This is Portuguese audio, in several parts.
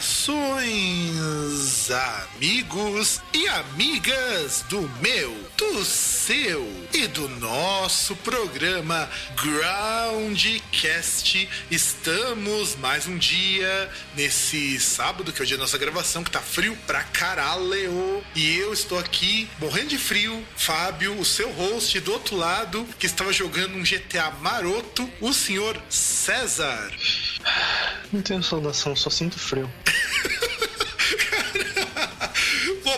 Saudações, amigos e amigas do meu, do seu e do nosso programa Groundcast. Estamos mais um dia nesse sábado, que é o dia da nossa gravação, que tá frio pra caralho. E eu estou aqui morrendo de frio. Fábio, o seu host do outro lado, que estava jogando um GTA maroto, o senhor César. Não tenho saudação, só sinto frio.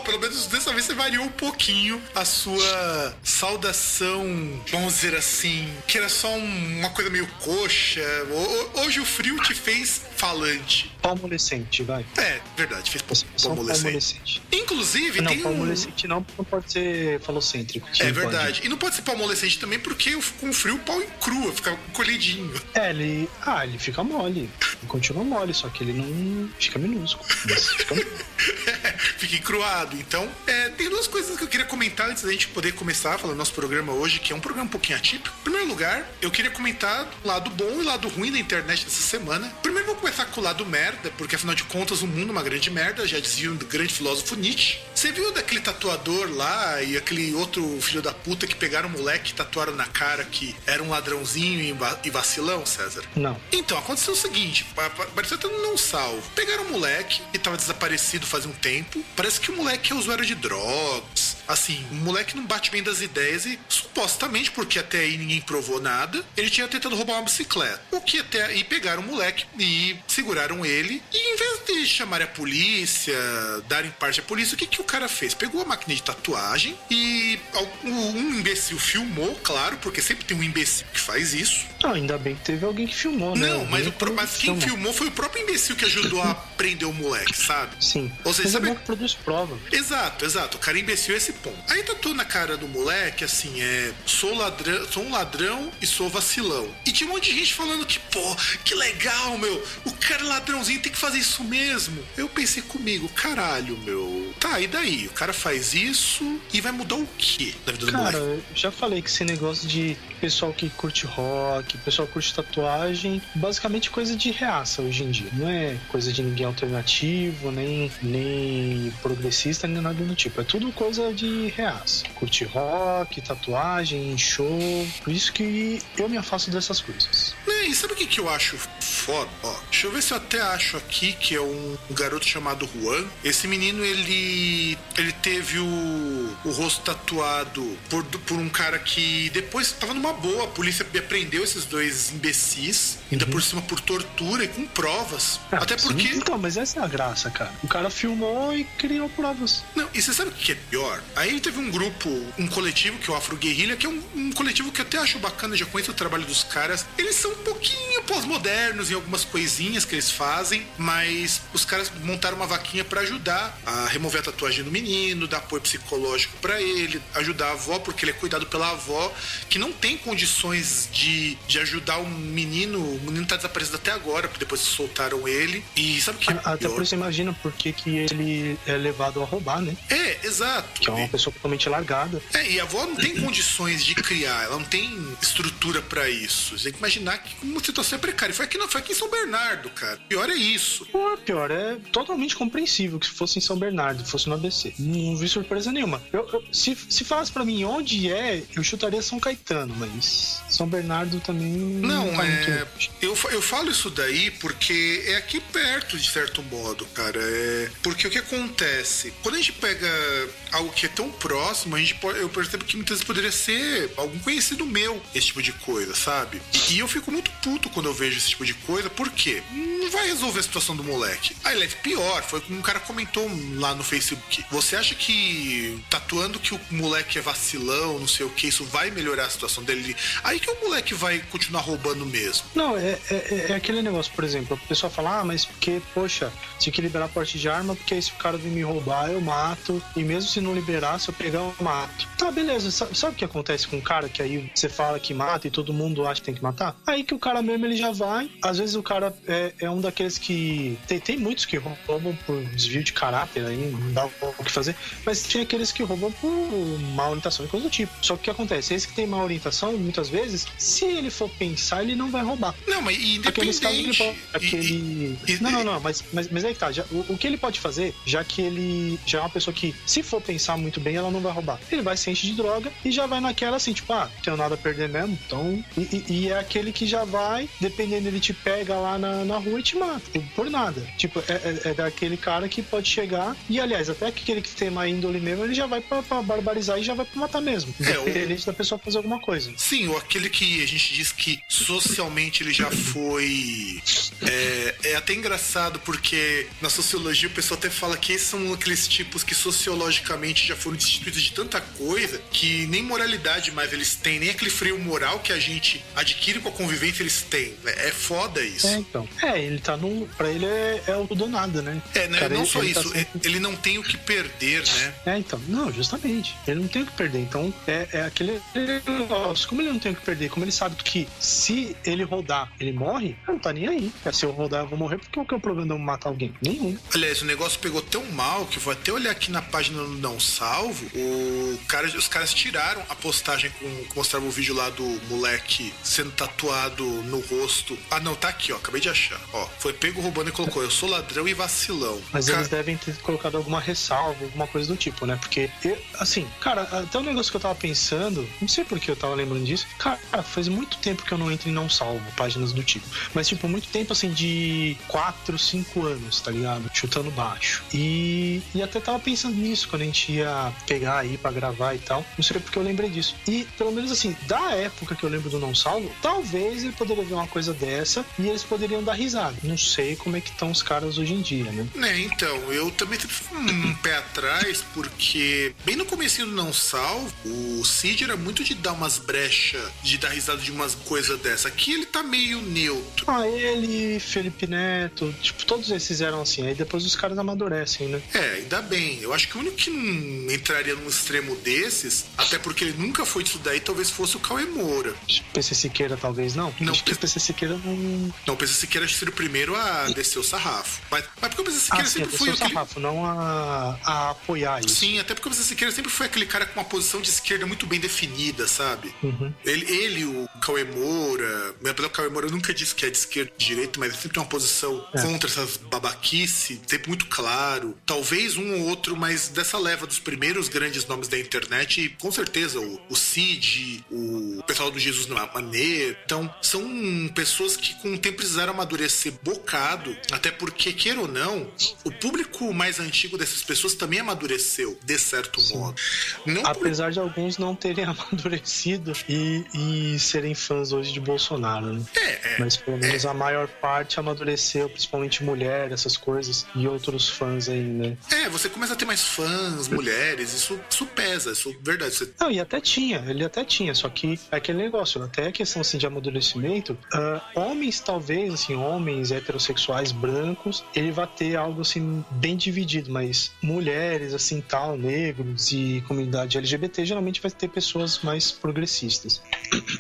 Pelo menos dessa vez você variou um pouquinho a sua saudação, vamos dizer assim, que era só um- uma coisa meio coxa. Ho- Hoje o frio te fez falante. Palmolescente, vai. É, verdade, fez um palmolescente. palmolescente. Inclusive, Não, tem um... palmolescente não, porque não pode ser falocêntrico. É Não verdade. E não pode ser palmolescente também, porque com frio o pau crua, fica encolhidinho. pode. É, ele. Ah, ele fica mole. Ele continua mole, só que ele não fica minúsculo. Fica fica encruado. Então, é, tem duas coisas que eu queria comentar antes da gente poder começar falando nosso programa hoje, que é um programa um pouquinho atípico. Em primeiro lugar, eu queria comentar o lado bom e o lado ruim da internet dessa semana. Primeiro, vou começar com o lado merda, porque afinal de contas o mundo é uma grande merda, já dizia o grande filósofo Nietzsche. Você viu daquele tatuador lá e aquele outro filho da puta que pegaram um moleque e tatuaram na cara que era um ladrãozinho e va- vacilão, César? Não. Então, aconteceu o seguinte: pa- pa- parecia até não salvo. Pegaram um moleque que tava desaparecido faz um tempo. Parece que o moleque é usuário de drogas. Assim, o moleque não bate bem das ideias e supostamente, porque até aí ninguém provou nada, ele tinha tentado roubar uma bicicleta. O que até aí pegaram o moleque e seguraram ele. E em vez de chamarem a polícia, darem parte à polícia, o que, que o cara fez? Pegou a máquina de tatuagem e um imbecil filmou, claro, porque sempre tem um imbecil que faz isso. Não, ainda bem que teve alguém que filmou, né? Não, mas, pro- mas quem filmou. filmou foi o próprio imbecil que ajudou a prender o moleque, sabe? Sim. Ou seja, mas sabe- é bom que produz prova. Exato, exato. O cara imbecil é esse ponto. Aí tatuou na cara do moleque, assim, é. Sou ladrão, sou um ladrão e sou vacilão. E tinha um monte de gente falando que, pô, que legal, meu. O cara é ladrãozinho tem que fazer isso mesmo. Eu pensei comigo, caralho, meu. Tá, e daí? O cara faz isso e vai mudar o quê na vida do Cara, moleque? eu já falei que esse negócio de pessoal que curte rock, pessoal que curte tatuagem, basicamente coisa de reaça hoje em dia. Não é coisa de ninguém alternativo, nem, nem progressista, nem nada do tipo. É tudo coisa de reaça. Curte rock, tatuagem, show. Por isso que eu me afasto dessas coisas. É, e sabe o que, que eu acho foda? Ó, deixa eu ver se eu até acho aqui que é um, um garoto chamado Juan. Esse menino, ele ele teve o, o rosto tatuado por, por um cara que depois tava numa boa. A polícia prendeu esses dois imbecis, ainda por cima por tortura e com provas. Ah, até sim. porque. Então, mas essa é a graça, cara. O cara filmou e criou provas. Não, e você sabe o que é pior? Aí teve um grupo, um coletivo que é o Afro Guerrilha, que é um, um coletivo que eu até acho bacana, já conheço o trabalho dos caras. Eles são um pouquinho pós-modernos em algumas coisinhas que eles fazem, mas os caras montaram uma vaquinha pra ajudar a remover a tatuagem do menino, dar apoio psicológico pra ele, ajudar a avó, porque ele é cuidado pela avó, que não tem condições de, de ajudar o menino. O menino tá desaparecido até agora, porque depois soltaram ele. E sabe o que é Até pior? por isso imagina por que, ele é levado a roubar, né? É, exato. Que é uma pessoa totalmente largada. É, e a avó não tem condições de criar, ela não tem estrutura pra isso. Você tem que imaginar que uma situação é precária. Foi aqui, não, foi aqui em São Bernardo, cara. Pior é isso. Pô, pior, é totalmente compreensível que se fosse em São Bernardo, fosse no ABC. Não vi surpresa nenhuma. Eu- eu- se, se falasse pra mim onde é, eu chutaria São Caetano, mas São Bernardo também Não, tá é. muito. Eu, eu falo isso daí porque é aqui perto, de certo modo, cara. É, porque o que acontece? Quando a gente pega algo que é tão próximo, a gente pode, eu percebo que muitas vezes poderia ser algum conhecido meu, esse tipo de coisa, sabe? E, e eu fico muito puto quando eu vejo esse tipo de coisa, por quê? Não vai resolver a situação do moleque. Aí, é pior, foi como um cara comentou lá no Facebook. Você acha que tatuando que o moleque é vacilão, não sei o que, isso vai melhorar a situação dele? Aí que o moleque vai continuar roubando mesmo. Não, é, é, é aquele negócio, por exemplo, a pessoa fala, ah, mas porque, poxa, tinha que liberar porte de arma, porque se o cara vir me roubar, eu mato. E mesmo se não liberar, se eu pegar, eu mato. Tá, beleza. Sabe, sabe o que acontece com um cara que aí você fala que mata e todo mundo acha que tem que matar? Aí que o cara mesmo ele já vai. Às vezes o cara é, é um daqueles que. Tem, tem muitos que roubam por desvio de caráter aí, não dá o que fazer. Mas tem aqueles que roubam por má orientação e coisa do tipo. Só que o que acontece? Esse que tem má orientação, muitas vezes, se ele for pensar, ele não vai roubar. Não, mas independente. Aqueles casos ele pode, aquele... E, e, não, não, não, mas, mas, mas aí que tá. Já, o, o, que ele pode fazer, já que ele já é uma pessoa que, se for pensar muito bem, ela não vai roubar. Ele vai se enche de droga e já vai naquela assim, tipo, ah, tenho nada a perder mesmo, então. E, e, é aquele que já vai, dependendo, ele te pega lá na, na rua e te mata. Por nada. Tipo, é, é, é daquele cara que pode chegar. E aliás, até aquele que tem uma índole mesmo, ele já vai pra, pra barbarizar e já vai pra matar mesmo. É, Independente o... da pessoa fazer alguma coisa. Sim, ou aquele que a gente diz que socialmente ele já foi. É, é até engraçado porque na sociologia o pessoal até fala que esses são aqueles tipos que sociologicamente já foram destituídos de tanta coisa que nem moralidade mais eles têm, nem aquele freio moral que a gente adquire com a convivência eles têm. É, é foda isso. É, então. É, ele tá num. Pra ele é, é o do nada, né? É, né? Cara, não ele, só ele tá isso, tá sempre... ele não tem o que perder, né? É, então. Não, justamente. Ele não tem o que perder. Então, é, é aquele negócio. Como ele não tem o que perder, como ele sabe que se ele rodar, ele morre, não tá nem aí. É, se eu rodar, eu vou morrer, porque qual que é o problema de eu matar alguém? Nenhum. Aliás, o negócio pegou tão mal que eu vou até olhar aqui na página do Não Salvo. O cara, os caras tiraram a postagem com que mostrava o vídeo lá do moleque sendo tatuado no rosto. Ah, não, tá aqui, ó. Acabei de achar. Ó, foi pego roubando e colocou: Eu sou ladrão e vacilão. Mas cara... eles devem ter colocado alguma ressalva, alguma coisa do tipo, né? Porque, eu, assim, cara, até um negócio que eu tava pensando, não sei por que eu tava lembrando disso. Cara, faz muito tempo que eu não entro em Não Salvo, páginas do tipo. Mas, tipo, muito tempo, assim, de 4, 5 anos, tá ligado? Chutando baixo. E, e até tava pensando nisso quando a gente ia pegar aí pra gravar e tal. Não sei porque eu lembrei disso. E, pelo menos assim, da época que eu lembro do Não Salvo, talvez ele poderia ver uma coisa dessa e eles poderiam dar risada. Não sei como é que estão os caras hoje em dia, né? É, então, eu também tive um pé atrás, porque bem no começo do Não Salvo, o Cid era muito de dar umas brechas, de dar risada de umas coisas dessa. Aqui ele tá meio neutro. Ah, ele, Felipe Neto, tipo, todos esses eram assim. Aí depois os caras amadurecem, né? É, ainda bem. Eu acho que o único que não entraria num extremo desses, até porque ele nunca foi disso daí, talvez fosse o Cauê Moura. PC Siqueira talvez não? Não, acho que o PC Siqueira não. Não, o PC Siqueira seria o primeiro a descer o sarrafo. Mas, mas porque o PC Siqueira ah, sempre sim, foi o aquele... sarrafo, não a, a apoiar isso. Sim, até porque o PC Siqueira sempre foi aquele cara com uma posição de esquerda muito bem definida, sabe? Uhum. Ele, ele, o Cauê Moura, apesar do Cauê Moura nunca disse que é de esquerda de direita, mas ele sempre tem uma posição é. contra essas babaquice, sempre muito claro. Talvez um ou outro, mas dessa leva dos primeiros grandes nomes da internet, com certeza o, o Cid, o pessoal do Jesus Maneiro. Então, são pessoas que com o tempo precisaram amadurecer bocado, até porque, queira ou não, o público mais antigo dessas pessoas também amadureceu, de certo Sim. modo. Não Apesar por... de alguns não terem amadurecido e, e serem fãs hoje de Bolsonaro, né? É, é. Mas pelo menos é. a maior parte amadureceu, principalmente mulher, essas coisas, e outros fãs aí, né? É, você começa a ter mais fãs, mulheres, isso, isso pesa, isso é verdade. Você... Não, e até tinha, ele até tinha, só que é aquele negócio, até a questão assim, de amadurecimento, uh, homens, talvez, assim, homens heterossexuais brancos, ele vai ter algo assim bem dividido, mas mulheres, assim, tal, negros e comunidade LGBT, geralmente vai ter pessoas mais progressistas.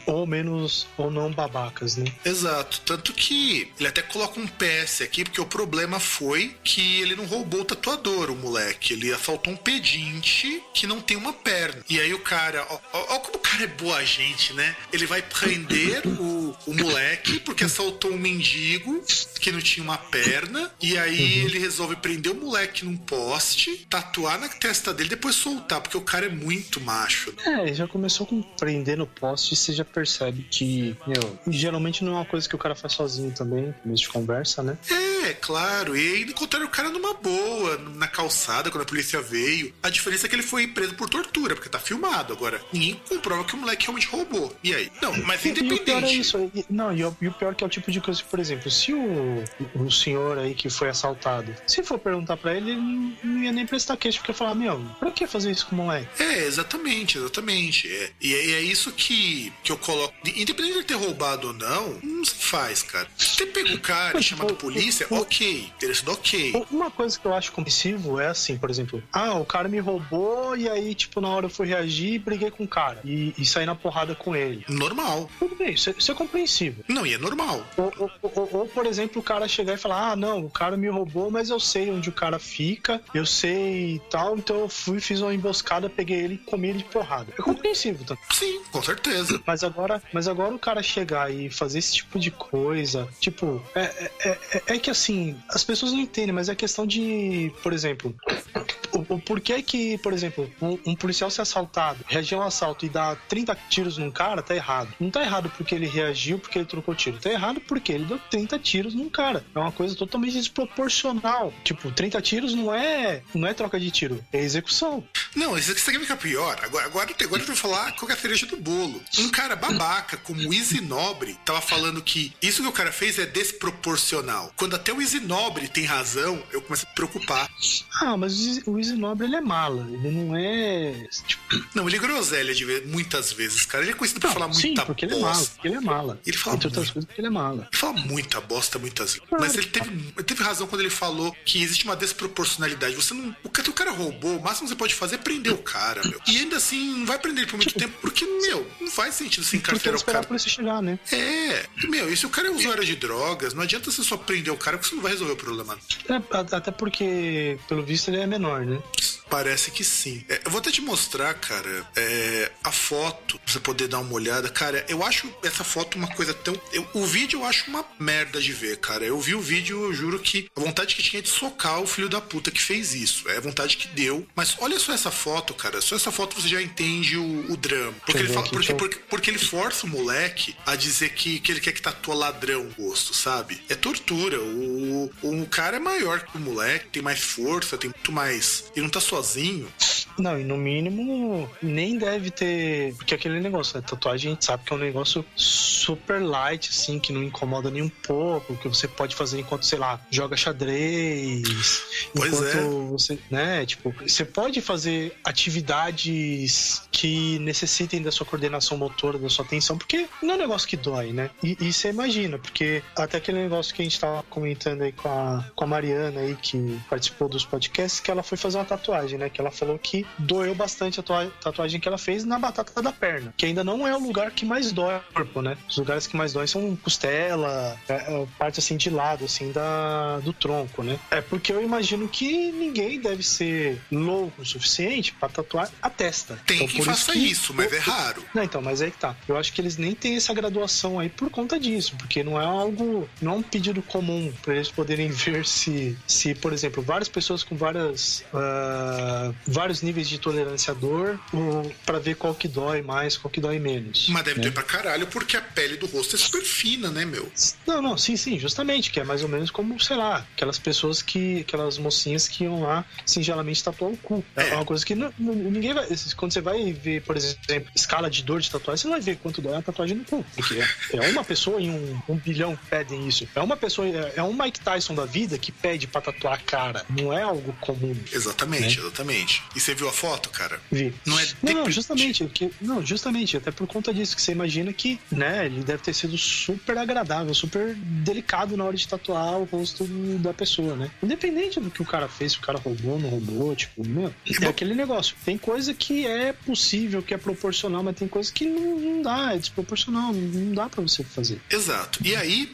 ou menos, ou não babacas, né? Exato. Tanto que ele até coloca um PS aqui, porque o problema foi que ele não roubou o tatuador, o moleque. Ele assaltou um pedinte que não tem uma perna. E aí o cara, ó, ó, ó como o cara é boa gente, né? Ele vai prender o, o moleque porque assaltou um mendigo que não tinha uma perna. E aí uhum. ele resolve prender o moleque num poste, tatuar na testa dele, depois soltar, porque o cara é muito macho. Né? É, já começou com prender no poste, você já percebe que, meu, geralmente não é uma coisa que o cara faz sozinho também, começo de conversa, né? É, claro. E aí encontraram o cara numa boa, na calçada, quando a polícia veio. A diferença é que ele foi preso por tortura, porque tá filmado. Agora, ninguém comprova que o moleque realmente roubou. E aí? Não, mas independente. E o pior é isso. Não, e o, e o pior que é o tipo de coisa, por exemplo, se o, o senhor aí que foi assaltado, se for perguntar pra ele, ele não ia nem prestar queixa, porque ia falar, meu, pra que fazer isso com o moleque? É, exatamente, exatamente. É. E é, é isso que, que eu coloco. Independente de ele ter roubado ou não, não se faz, cara. Ter pego o cara e chamado a polícia, ok. Teria sido ok. Uma coisa que eu acho compreensível é assim, por exemplo, ah, o cara me roubou e aí, tipo, na hora eu fui reagir e briguei com o cara. E, e saí na porrada com ele. Normal. Tudo bem, isso é, isso é compreensível. Não, e é normal. Ou, ou, ou, ou, por exemplo, o cara chegar e falar: Ah, não, o cara me roubou, mas eu sei onde o cara fica, eu sei e tal, então eu fui, fiz uma emboscada, peguei ele e comi ele de porrada. É compreensível, tá? Sim, com certeza. Mas agora, mas agora o cara chegar e fazer esse tipo de coisa, tipo, é, é, é, é que assim, as pessoas não entendem, mas é questão de, por exemplo, o, o porquê que, por exemplo, um, um, policial ser assaltado, reagir a um assalto e dar 30 tiros num cara, tá errado. Não tá errado porque ele reagiu, porque ele trocou tiro. Tá errado porque ele deu 30 tiros num cara. É uma coisa totalmente desproporcional. Tipo, 30 tiros não é, não é troca de tiro, é execução. Não, isso aqui fica pior. Agora, agora, agora eu vou falar qual é a cereja do bolo. Um cara babaca como o Easy Nobre tava falando que isso que o cara fez é desproporcional. Quando até o Easy Nobre tem razão, eu começo a me preocupar. Ah, mas o Easy Nobre ele é mala. Ele não é. Tipo... Não, ele é groselha de muitas vezes, cara. Ele é conhecido por não, falar sim, muita porque ele é mala. Porque ele é mala. Ele fala Entre outras coisas porque ele é mala. Ele fala muita bosta muitas vezes. Claro. Mas ele teve, ele teve razão quando ele falou que existe uma desproporcionalidade. Você não. O que o cara roubou, o máximo que você pode fazer é prender o cara, meu. E ainda assim, não vai prender ele por muito tipo, tempo, porque, meu, não faz sentido se encarcerar o cara. Chegar, né? É. Meu, e se o cara é usuário de drogas, não adianta você só prender o cara, porque você não vai resolver o problema. É, até porque, pelo visto, ele é menor, né? Parece que sim. É, eu vou até te mostrar, cara, é, a foto, pra você poder dar uma olhada. Cara, eu acho essa foto uma coisa tão. Eu, o vídeo eu acho uma merda de ver, cara. Eu vi o vídeo, eu juro que a vontade que tinha de socar o filho da puta que fez isso. É a vontade que deu. Mas olha só essa foto, cara. Só essa foto você já entende o, o drama. Porque ele, fala, porque, porque, porque, ele força o moleque a dizer que, que ele quer que tatua ladrão no rosto, sabe? É tortura. O, o, o cara é maior que o moleque, tem mais força, tem muito mais. Ele não tá só sozinho. Não, e no mínimo nem deve ter. Porque aquele negócio, né? Tatuagem a gente sabe que é um negócio super light, assim, que não incomoda nem um pouco, que você pode fazer enquanto, sei lá, joga xadrez. Pois enquanto é. você, né? Tipo, você pode fazer atividades que necessitem da sua coordenação motora, da sua atenção, porque não é um negócio que dói, né? E, e você imagina, porque até aquele negócio que a gente tava comentando aí com a, com a Mariana aí, que participou dos podcasts, que ela foi fazer uma tatuagem, né? Que ela falou que doeu bastante a tatuagem que ela fez na batata da perna, que ainda não é o lugar que mais dói o corpo, né? Os lugares que mais dói são costela, é, é, parte assim de lado, assim, da, do tronco, né? É porque eu imagino que ninguém deve ser louco o suficiente para tatuar a testa. Tem então, quem faça isso, que... isso, mas é raro. Não, então, mas aí que tá. Eu acho que eles nem têm essa graduação aí por conta disso, porque não é algo, não é um pedido comum para eles poderem ver se, se, por exemplo, várias pessoas com várias, uh, vários níveis níveis de tolerância à dor para ver qual que dói mais, qual que dói menos. Mas deve né? doer pra caralho, porque a pele do rosto é super fina, né, meu? Não, não, sim, sim, justamente, que é mais ou menos como, sei lá, aquelas pessoas que, aquelas mocinhas que iam lá singelamente tatuar o cu. É, é uma coisa que não, ninguém vai, quando você vai ver, por exemplo, escala de dor de tatuagem, você não vai ver quanto dói a tatuagem no cu, porque é, é uma pessoa em um, um bilhão que pedem isso. É uma pessoa, é, é um Mike Tyson da vida que pede pra tatuar a cara, não é algo comum. Exatamente, né? exatamente. E você viu a foto, cara? Vi. Não é Não, não justamente, que, não, justamente, até por conta disso que você imagina que, né, ele deve ter sido super agradável, super delicado na hora de tatuar o rosto da pessoa, né? Independente do que o cara fez, se o cara roubou, não roubou, tipo, meu, é aquele negócio. Tem coisa que é possível, que é proporcional, mas tem coisa que não, não dá, é desproporcional, não dá para você fazer. Exato. E aí,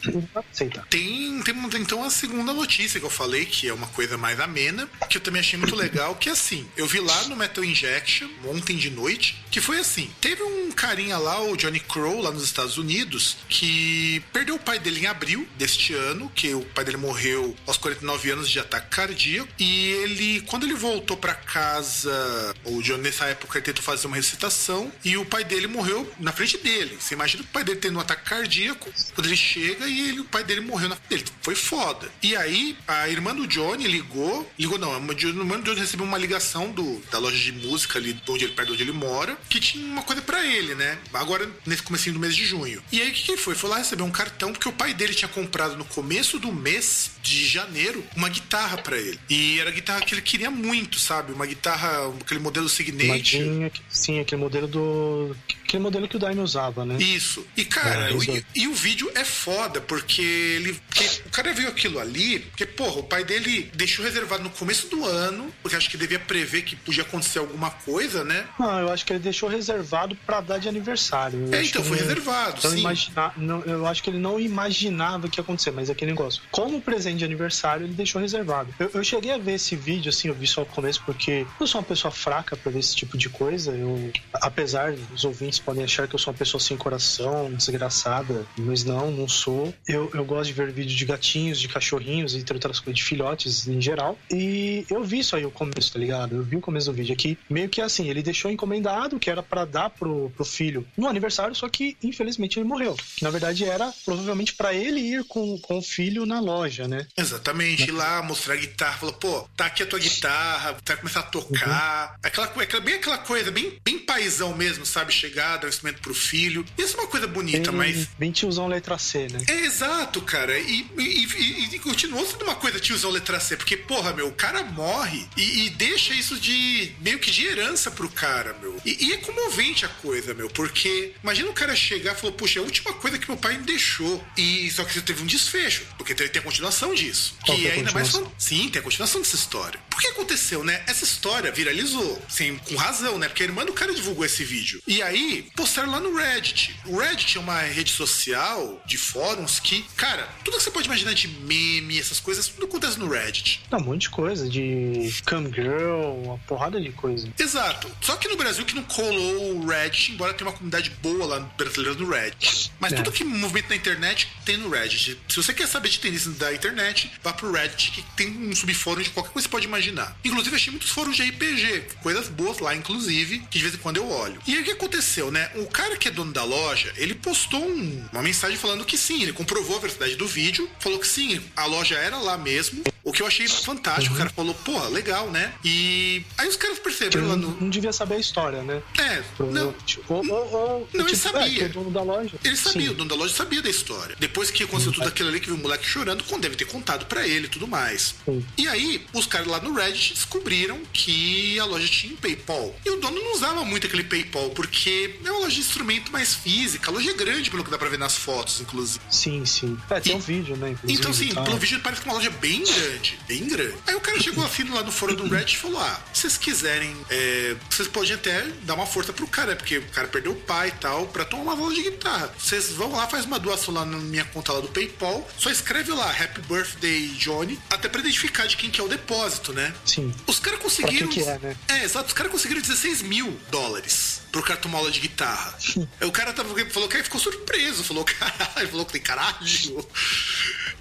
tem, tem então a segunda notícia que eu falei, que é uma coisa mais amena, que eu também achei muito legal, que é assim, eu vi lá no Metal Injection ontem de noite, que foi assim: teve um carinha lá, o Johnny Crow, lá nos Estados Unidos, que perdeu o pai dele em abril deste ano, que o pai dele morreu aos 49 anos de ataque cardíaco. E ele, quando ele voltou para casa, o Johnny nessa época ele tentou fazer uma recitação e o pai dele morreu na frente dele. Você imagina o pai dele tendo um ataque cardíaco, quando ele chega e ele, o pai dele morreu na frente dele. Foi foda. E aí, a irmã do Johnny ligou, ligou não, a irmã do Johnny recebeu uma ligação do, da loja de música ali, onde ele, perto de onde ele mora, que tinha uma coisa para ele, né? Agora, nesse comecinho do mês de junho. E aí, o que, que foi? Foi lá receber um cartão, porque o pai dele tinha comprado no começo do mês de janeiro uma guitarra para ele. E era a guitarra que ele queria muito, sabe? Uma guitarra, aquele modelo Signature. Sim, aquele modelo do. Aquele modelo que o Daimyo usava, né? Isso. E, cara, é, e, e, o vídeo é foda, porque ele. Porque o cara viu aquilo ali, porque, porra, o pai dele deixou reservado no começo do ano, porque acho que devia prever que podia acontecer alguma coisa, né? Não, eu acho que ele deixou reservado para dar de aniversário. Eu é, então foi reservado. Não sim. Imagina, não, eu acho que ele não imaginava que ia acontecer, mas é aquele negócio. Como presente de aniversário, ele deixou reservado. Eu, eu cheguei a ver esse vídeo, assim, eu vi só o começo, porque eu sou uma pessoa fraca para ver esse tipo de coisa. Eu, apesar dos ouvintes podem achar que eu sou uma pessoa sem coração, desgraçada, mas não, não sou. Eu, eu gosto de ver vídeos de gatinhos, de cachorrinhos e outras coisas, de filhotes em geral. E eu vi isso aí o começo, tá ligado? Eu vi o começo do vídeo aqui. Meio que assim, ele deixou encomendado que era para dar pro, pro filho no aniversário, só que infelizmente ele morreu. Que na verdade era provavelmente para ele ir com, com o filho na loja, né? Exatamente, ir lá mostrar a guitarra, falou, pô, tá aqui a tua guitarra, vai começar a tocar. Uhum. Aquela, aquela, bem aquela coisa, bem, bem paisão mesmo, sabe? Chegar, dar um instrumento pro filho. Isso é uma coisa bonita, bem, mas. Bem tiozão letra C, né? É exato, cara. E, e, e, e, continuou sendo uma coisa tiozão letra C, porque, porra, meu, o cara morre e, e deixa isso de meio que de herança pro cara, meu. E, é comovente a coisa, meu, porque imagina o cara chegar e falou, puxa, é a última coisa que meu pai me deixou. E só que teve um desfecho, porque tem a continuação disso. Qual que é ainda mais. Sim, tem a continuação dessa história. Por que aconteceu, né? Essa história viralizou, sim, com razão, né? Porque a irmã do cara divulgou esse vídeo. E aí, postaram lá no Reddit. O Reddit é uma rede social de fóruns que, cara, tudo que você pode imaginar de meme, essas coisas, tudo acontece no Reddit. Tá, um monte de coisa, de cam girl, uma porrada de coisa. Exato. Só que no Brasil que não colou o Reddit, embora tenha uma comunidade boa lá brasileira no Reddit. Mas é. tudo que movimento na internet tem no Reddit. Se você quer saber de tendência da internet, vá pro Reddit, que tem um subfórum de qualquer coisa que você pode imaginar. Inclusive, achei muitos fóruns de RPG, coisas boas lá, inclusive, que de vez em quando eu olho. E aí o que aconteceu, né? O cara que é dono da loja, ele postou um, uma mensagem falando que sim, ele comprovou a verdade do vídeo, falou que sim, a loja era lá mesmo. O que eu achei fantástico, uhum. o cara falou, porra, legal, né? E aí os caras perceberam lá no. Não devia saber a história, né? É, não. Ou, ou, ou, não, tipo, ele sabia. É, é o dono da loja. Ele sabia, Sim. o dono da loja sabia da história. Depois que aconteceu tudo aquilo ali, que viu o moleque chorando, deve ter contado para ele e tudo mais. Sim. E aí, os caras lá no Reddit descobriram que a loja tinha PayPal. E o dono não usava muito aquele PayPal, porque é uma loja de instrumento mais física. A loja é grande, pelo que dá pra ver nas fotos, inclusive. Sim, sim. É, tem e, um vídeo, né? Então, sim, pelo vídeo parece que é uma loja bem grande, bem grande. Aí o cara chegou assim lá no fórum do Reddit e falou: Ah, se vocês quiserem, é, vocês podem até dar uma força pro cara, porque o cara perdeu o pai e tal, pra tomar uma aula de guitarra. Vocês vão lá, faz uma doação lá na minha conta lá do PayPal, só escreve lá Happy Birthday Johnny, até pra identificar de quem que é o depósito, né? Sim. Os caras conseguiram. Que é, né? é, exato, os caras conseguiram 16 mil dólares pro cara tomar aula de guitarra. o cara tava, falou que ficou surpreso, falou, caralho, falou que tem caralho.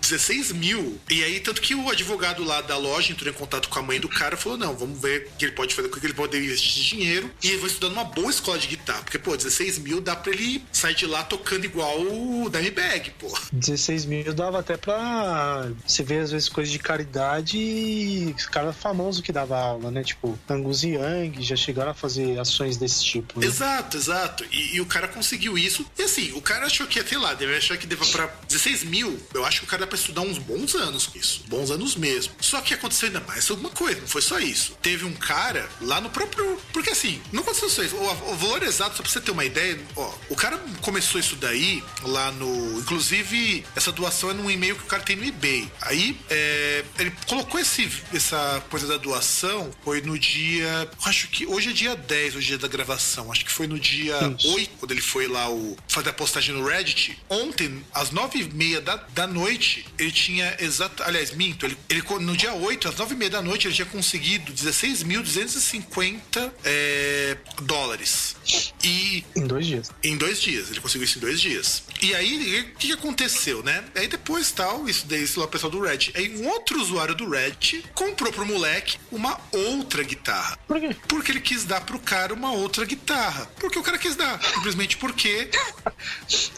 16 mil. E aí, tanto que o advogado lá da loja entrou em contato com a mãe do cara e falou: não, vamos ver o que ele pode fazer, o que ele pode investir de dinheiro. E ele vai estudando uma boa escola de guitarra. Porque, pô, 16 mil dá pra ele sair de lá tocando igual o Dimebag, pô. 16 mil dava até pra você ver, às vezes, coisas de caridade e cara famoso que dava aula, né? Tipo, Angus Young já chegaram a fazer ações desse tipo. Né? Exato, exato. E, e, o cara conseguiu isso. E assim, o cara achou que, sei lá, deve achar que deva pra 16 mil. Eu acho que o cara para estudar uns bons anos com isso. Bons anos mesmo. Só que aconteceu ainda mais alguma coisa, não foi só isso. Teve um cara lá no próprio. Porque assim, não aconteceu só isso. O, o valor exato, só pra você ter uma ideia, ó, o cara começou isso daí lá no. Inclusive, essa doação é num e-mail que o cara tem no eBay. Aí, é, ele colocou esse, essa coisa da doação, foi no dia. Acho que hoje é dia 10, hoje é dia da gravação. Acho que foi no dia isso. 8, quando ele foi lá o, fazer a postagem no Reddit. Ontem, às 9h30 da, da noite, ele tinha exato. Aliás, minto, ele, ele no dia 8, às 9 e meia da noite, ele tinha conseguido 16.250 é, dólares. E. Em dois dias. Em dois dias, ele conseguiu isso em dois dias. E aí, o que, que aconteceu, né? Aí depois tal, isso daí, isso lá, o pessoal do Red. Aí um outro usuário do Red comprou pro moleque uma outra guitarra. Por quê? Porque ele quis dar pro cara uma outra guitarra. Porque o cara quis dar. Simplesmente porque.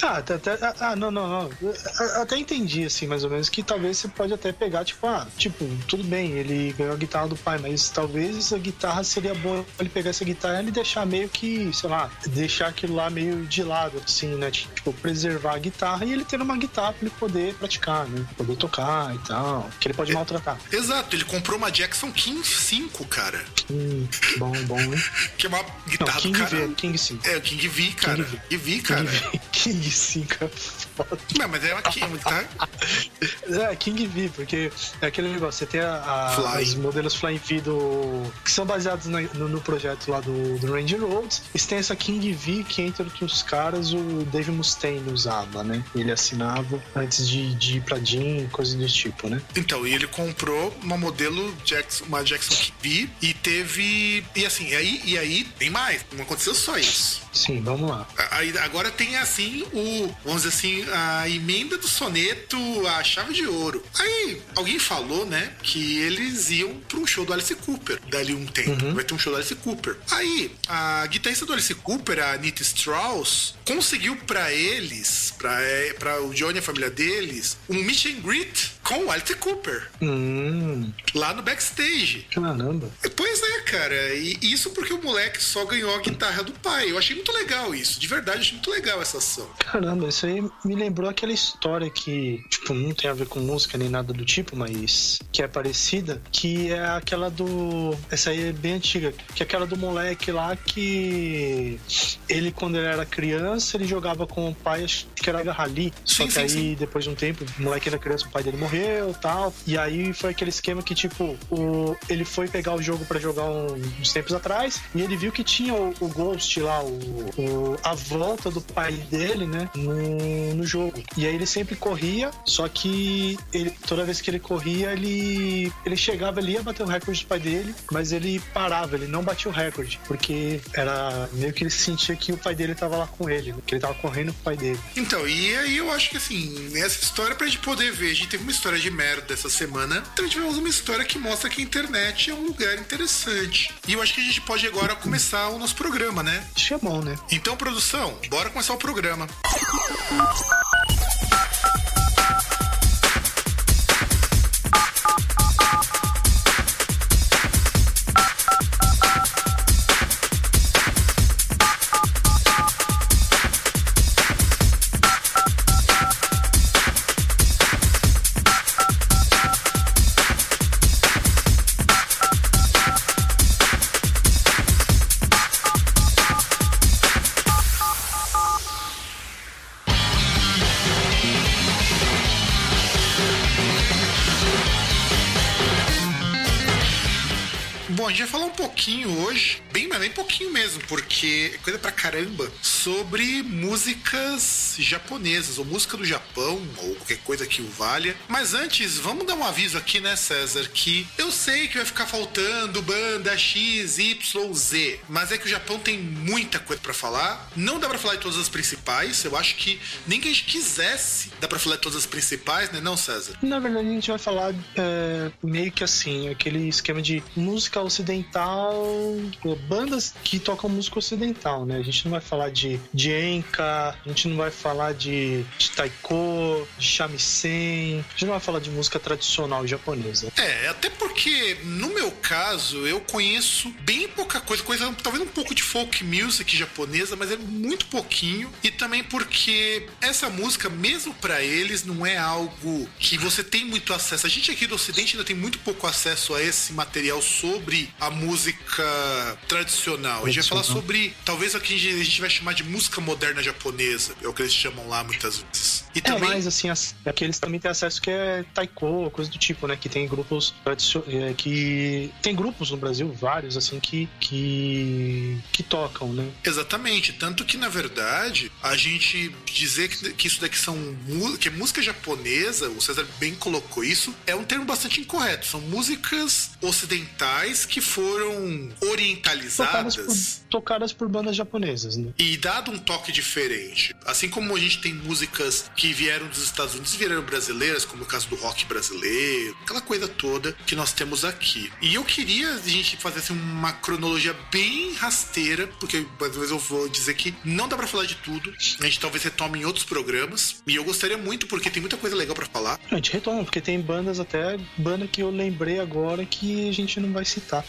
ah, até, até, ah, não, não, não. Até entendi, assim, mais ou menos, que talvez você pode até pegar, tipo, ah, tipo, tudo bem, ele ganhou a guitarra do pai, mas talvez essa guitarra seria bom ele pegar essa guitarra e deixar meio que, sei lá, deixar aquilo lá meio de lado, assim, né? Tipo, preservar a guitarra e ele ter uma guitarra pra ele poder praticar, né? Poder tocar e tal. Que ele pode maltratar. Exato, ele comprou uma Jackson King 5, cara. Hum, bom, bom, hein? que é uma guitarra não, King cara. V, King 5. É, o King V, cara. King V, v cara. King, v. King 5 é foda. Não, mas é uma King, tá? é, King V, porque é aquele negócio, você tem a, a os modelos Flying V do. que são baseados no, no, no projeto lá do, do Range Roads. E tem essa King V que, entre outros caras, o Dave Mustaine usava, né? Ele assinava antes de, de ir pra Jean, coisas desse tipo, né? Então, e ele comprou uma modelo Jackson, uma Jackson V e teve. E assim, e aí, e aí tem mais. Não aconteceu só isso. Sim, vamos lá. Aí, agora tem assim o, vamos dizer assim, a emenda do soneto, a chave de ouro. Aí alguém falou, né, que eles iam para um show do Alice Cooper dali um tempo. Uhum. Vai ter um show do Alice Cooper. Aí a guitarrista do Alice Cooper, a Anita Strauss, conseguiu para eles, para o Johnny e a família deles, um meet and greet com o Alice Cooper. Hum. Lá no backstage. Caramba. Pois é, cara. E isso porque o moleque só ganhou a guitarra do pai. Eu achei muito legal isso. De verdade, achei muito legal essa ação. Caramba, isso aí me lembrou aquela história que, tipo, não tem a ver com música nem nada do tipo, mas que é parecida, que é aquela do. Essa aí é bem antiga, que é aquela do moleque lá que ele, quando ele era criança, ele jogava com o pai, acho que era Rally. Só sim, que sim, aí, sim. depois de um tempo, o moleque era criança, o pai dele morreu tal. E aí foi aquele esquema que, tipo, o, ele foi pegar o jogo para jogar um, uns tempos atrás e ele viu que tinha o, o Ghost lá, o, o, a volta do pai dele, né, no, no jogo. E aí ele sempre corria, só que ele, toda vez que ele corria, ele, ele chegava ali a bater o recorde do pai dele, mas ele parava, ele não batia o recorde, porque era meio que ele sentia que o pai dele tava lá com ele, né, que ele tava correndo com o pai dele. Então, e aí eu acho que assim, essa história pra gente poder ver, a gente teve uma história de merda essa semana, então tivemos uma história que mostra que a internet é um lugar interessante. E eu acho que a gente pode agora começar o nosso programa, né? Acho que é bom, né? Então, produção, bora começar o programa. Pouquinho hoje, bem, mas bem pouquinho mesmo, porque é coisa pra caramba, sobre músicas japonesas, ou música do Japão, ou qualquer coisa que o valha. Mas antes, vamos dar um aviso aqui, né, César, que eu sei que vai ficar faltando banda X, Y, Z, mas é que o Japão tem muita coisa para falar. Não dá para falar de todas as principais, eu acho que nem que a gente quisesse dá para falar de todas as principais, né, não, César? Na verdade, a gente vai falar é, meio que assim, aquele esquema de música ocidental bandas que tocam música ocidental, né? A gente não vai falar de, enka, a gente não vai falar de, de taiko, de shamisen, a gente não vai falar de música tradicional japonesa. É, até porque no meu caso eu conheço bem pouca coisa, coisa talvez um pouco de folk music japonesa, mas é muito pouquinho e também porque essa música mesmo para eles não é algo que você tem muito acesso. A gente aqui do ocidente ainda tem muito pouco acesso a esse material sobre a música música tradicional. A gente vai falar sobre, talvez o que a gente vai chamar de música moderna japonesa, é o que eles chamam lá muitas vezes. E é, também... mas assim, as, aqueles também têm acesso que é taiko, coisa do tipo, né? Que tem grupos é, que tem grupos no Brasil, vários, assim, que, que, que tocam, né? Exatamente. Tanto que, na verdade, a gente dizer que, que isso daqui são que é música japonesa, o César bem colocou isso, é um termo bastante incorreto. São músicas ocidentais que foram orientalizadas. Tocadas por, tocadas por bandas japonesas, né? E dado um toque diferente. Assim como a gente tem músicas que vieram dos Estados Unidos e vieram brasileiras, como o caso do rock brasileiro, aquela coisa toda que nós temos aqui. E eu queria a gente fazer assim, uma cronologia bem rasteira, porque às vezes eu vou dizer que não dá para falar de tudo. A gente talvez retome em outros programas. E eu gostaria muito, porque tem muita coisa legal para falar. A gente retoma, porque tem bandas até banda que eu lembrei agora que a gente não vai citar.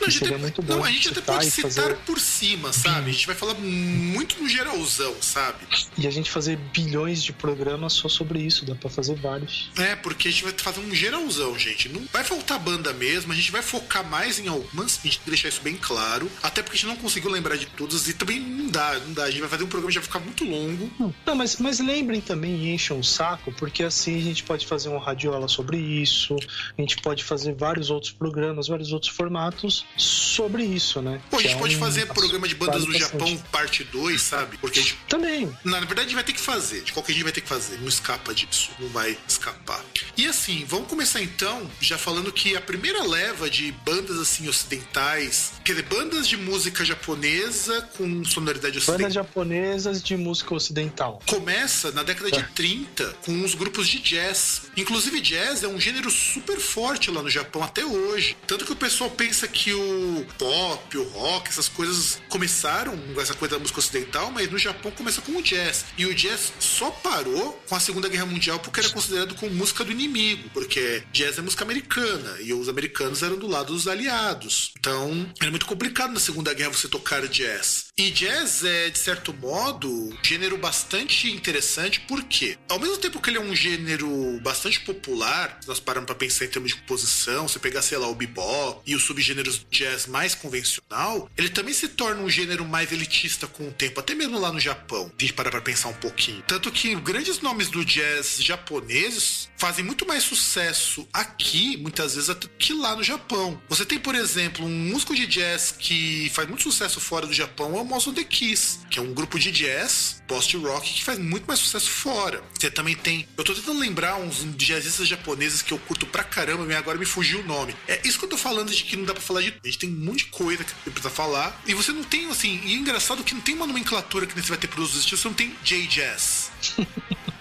Não, a gente, até, muito bom não, a gente até pode citar fazer... por cima, sabe? A gente vai falar muito no geralzão, sabe? E a gente fazer bilhões de programas só sobre isso, dá para fazer vários. É, porque a gente vai fazer um geralzão, gente. Não vai faltar banda mesmo, a gente vai focar mais em algumas, a gente tem que deixar isso bem claro. Até porque a gente não conseguiu lembrar de todas e também não dá, não dá. A gente vai fazer um programa que já vai ficar muito longo. Não, mas, mas lembrem também e enchem o saco, porque assim a gente pode fazer uma radiola sobre isso, a gente pode fazer vários outros programas, vários outros formatos sobre isso, né? Pô, a gente é pode um, fazer programa de bandas do Japão, parte 2, sabe? Porque a gente. Também. Na verdade, a gente vai ter que fazer. De qualquer jeito, vai ter que fazer. Não escapa disso. Não vai escapar. E assim, vamos começar então, já falando que a primeira leva de bandas assim ocidentais, quer dizer, bandas de música japonesa com sonoridade ocidental. Bandas japonesas de música ocidental. Começa na década de 30 tá. com os grupos de jazz. Inclusive, jazz é um gênero super forte lá no Japão até hoje. Tanto que o pessoal pensa que o pop, o rock, essas coisas começaram com essa coisa da música ocidental, mas no Japão começa com o jazz. E o jazz só parou com a Segunda Guerra Mundial porque era considerado como música do inimigo, porque jazz é música americana e os americanos eram do lado dos aliados. Então, era muito complicado na Segunda Guerra você tocar jazz. E jazz é, de certo modo, um gênero bastante interessante, porque, ao mesmo tempo que ele é um gênero bastante popular, nós paramos para pensar em termos de composição, você pegar, sei lá, o bebop e os subgêneros jazz mais convencional, ele também se torna um gênero mais elitista com o tempo, até mesmo lá no Japão, a gente parar para pensar um pouquinho. Tanto que grandes nomes do jazz japoneses fazem muito mais sucesso aqui, muitas vezes, que lá no Japão. Você tem, por exemplo, um músico de jazz que faz muito sucesso fora do Japão, o Mouse The Kiss, que é um grupo de jazz, post-rock, que faz muito mais sucesso fora. Você também tem. Eu tô tentando lembrar uns jazzistas japoneses que eu curto pra caramba, mas agora me fugiu o nome. É isso que eu tô falando de que não dá pra falar de. A gente tem um monte de coisa que você precisa falar. E você não tem, assim. E é engraçado que não tem uma nomenclatura que você vai ter para os estilos, você não tem J-Jazz.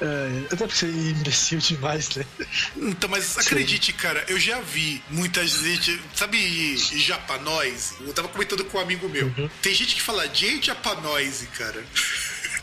É, até porque você é imbecil demais, né? Então, mas acredite, cara, eu já vi muita gente. Sabe, japanóis? Eu tava comentando com um amigo meu. Uhum. Tem gente que fala J japanóis, cara.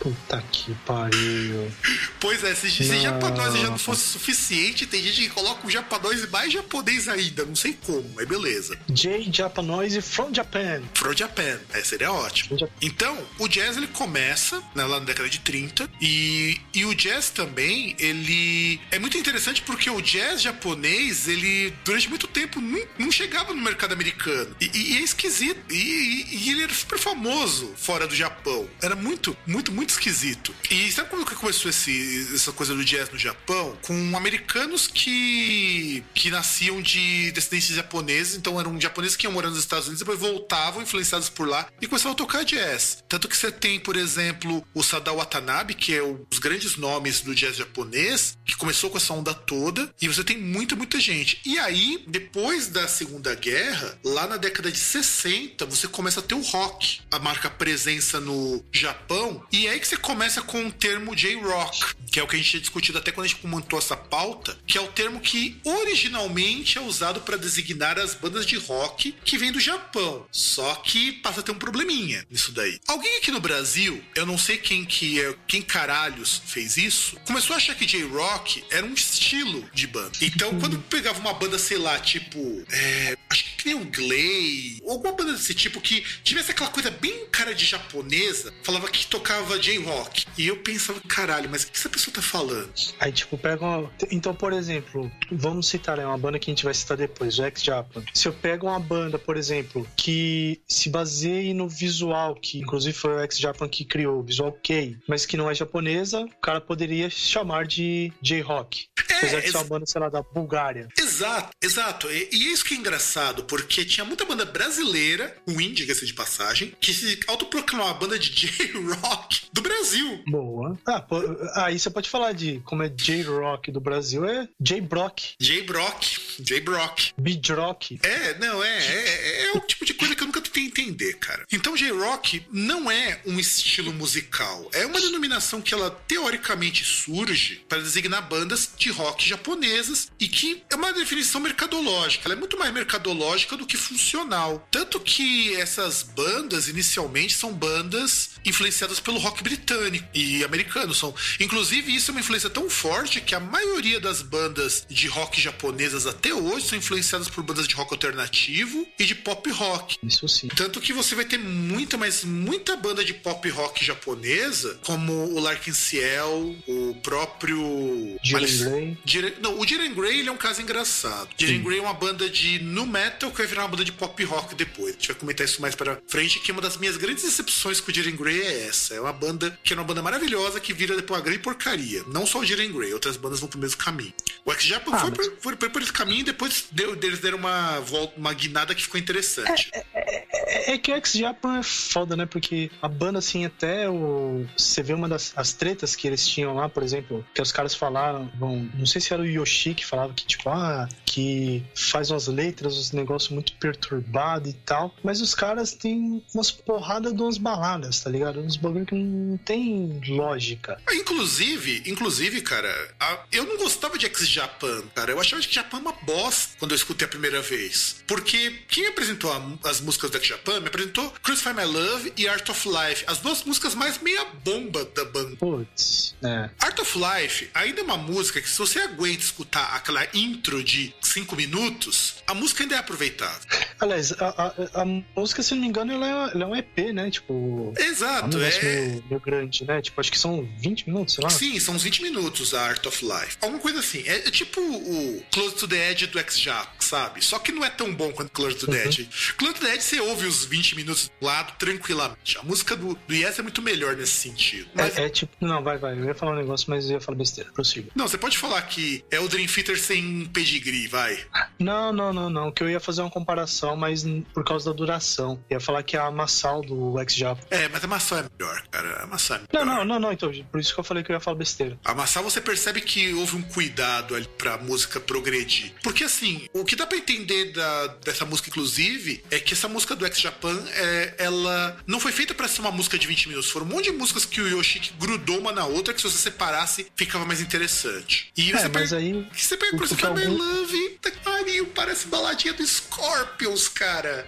Puta que pariu. Pois é, se, se japonês já não fosse suficiente, tem gente que coloca o japonês mais japonês ainda. Não sei como, mas beleza. J japonês from Japan. From Japan. É, seria ótimo. Então, o jazz ele começa né, lá na década de 30 e, e o jazz também, ele é muito interessante porque o jazz japonês, ele durante muito tempo não, não chegava no mercado americano. E, e, e é esquisito. E, e, ele era super famoso fora do Japão. Era muito, muito, muito esquisito. E sabe como que começou esse, essa coisa do jazz no Japão? Com americanos que, que nasciam de descendentes japoneses, então eram japoneses que iam morando nos Estados Unidos, depois voltavam, influenciados por lá, e começavam a tocar jazz. Tanto que você tem, por exemplo, o Sadao Watanabe, que é um dos grandes nomes do jazz japonês, que começou com essa onda toda, e você tem muita, muita gente. E aí, depois da Segunda Guerra, lá na década de 60, você começa a ter o rock, a marca presença no Japão, e é aí que você começa com o termo J-Rock, que é o que a gente tinha discutido até quando a gente montou essa pauta, que é o termo que originalmente é usado para designar as bandas de rock que vêm do Japão. Só que passa a ter um probleminha nisso daí. Alguém aqui no Brasil, eu não sei quem que é, quem caralhos fez isso, começou a achar que J-Rock era um estilo de banda. Então, quando pegava uma banda, sei lá, tipo, é, acho que que nem um Glay, ou alguma banda desse tipo que tivesse aquela coisa bem cara de japonesa, falava que tocava J-Rock. E eu pensava, caralho, mas o que essa pessoa tá falando? Aí, tipo, pega uma... Então, por exemplo, vamos citar é uma banda que a gente vai citar depois, o X-Japan. Se eu pego uma banda, por exemplo, que se baseie no visual, que inclusive foi o X-Japan que criou, o visual K, mas que não é japonesa, o cara poderia chamar de J-Rock. É, Apesar de ser uma banda, sei lá, da Bulgária. Exato, exato. E, e isso que é engraçado, porque tinha muita banda brasileira, ruim, diga-se de passagem, que se autoproclamou a banda de J-Rock do Brasil. Boa. Ah, pô, aí você pode falar de como é J-Rock do Brasil, é J-Brock, J-Brock, J-Brock. Beat-Rock. É, não, é, é, é o tipo de coisa que eu nunca tentei entender, cara. Então, J-Rock não é um estilo musical. É uma denominação que ela teoricamente surge para designar bandas de rock japonesas e que é uma definição mercadológica. Ela é muito mais mercadológica do que funcional. Tanto que essas bandas, inicialmente, são bandas influenciadas pelo rock britânico e americano. São, inclusive, isso é uma influência tão forte que a maioria das bandas de rock japonesas até hoje são influenciadas por bandas de rock alternativo e de pop rock. Isso sim. Tanto que você vai ter muita, mas muita banda de pop rock japonesa, como o Larkin Ciel, o próprio. Jiren. Jiren- Não, o Jiren Grey ele é um caso engraçado. Jiren Grey é uma banda de nu metal que vai virar uma banda de pop rock depois. A gente vai comentar isso mais pra frente, que uma das minhas grandes decepções com o Jiren Grey é essa. É uma banda que é uma banda maravilhosa que vira depois uma grande porcaria. Não só o Jiren Grey, outras bandas vão pro mesmo caminho. O X-Japan Ah, foi, mas- por, foi, foi por esse caminho e depois deu, eles deram uma volta, uma guinada que ficou interessante. É, é que o X-Japan é foda, né? Porque a banda, assim, até o. Você vê uma das as tretas que eles tinham lá, por exemplo, que os caras falaram. Bom, não sei se era o Yoshi que falava que, tipo, ah, que faz umas letras, uns negócios muito perturbado e tal. Mas os caras têm umas porradas de umas baladas, tá ligado? Uns bagulho que não tem lógica. Ah, Inclusive, inclusive, cara, a- eu não gostava de X-Japan, cara. Eu achava que Japan uma bosta quando eu escutei a primeira vez. Porque quem apresentou a- as músicas do X-Japan me apresentou Crucify My Love e Art of Life, as duas músicas mais meia bomba da banda. Putz, né? Art of Life ainda é uma música que, se você aguenta escutar aquela intro de 5 minutos, a música ainda é aproveitável. Aliás, a, a- a música, se não me engano, ela é, ela é um EP, né? Tipo. É Exato, negócio é. meio, meio grande, né? Tipo, acho que são 20 minutos, sei lá. Sim, são uns 20 minutos a Art of Life. Alguma coisa assim. É, é tipo o Close to the Edge do X-Jack, sabe? Só que não é tão bom quanto Close to the Edge. Close to the Edge você ouve os 20 minutos do lado tranquilamente. A música do, do Yes é muito melhor nesse sentido. Mas, É, é tipo. Não, vai, vai. Eu ia falar um negócio, mas eu ia falar besteira. Prossiga. Não, você pode falar que é o Dream Theater sem pedigree, vai. Não, não, não, não. Que eu ia fazer uma comparação, mas por causa da duração. Ia falar que é a Massal do X-Japa. É, mas a maçã é melhor, cara. A maçã é melhor. Não, não, não, não, então. Por isso que eu falei que eu ia falar besteira. A Massal você percebe que houve um cuidado ali pra música progredir. Porque assim, o que dá pra entender da, dessa música, inclusive, é que essa música do X-Japan, é, ela não foi feita pra ser uma música de 20 minutos. Foram um monte de músicas que o Yoshiki grudou uma na outra, que se você separasse, ficava mais interessante. E É, você mas pega, aí. que você pega o- Crucify o que algum- Love, tá que pariu, parece baladinha do Scorpions, cara.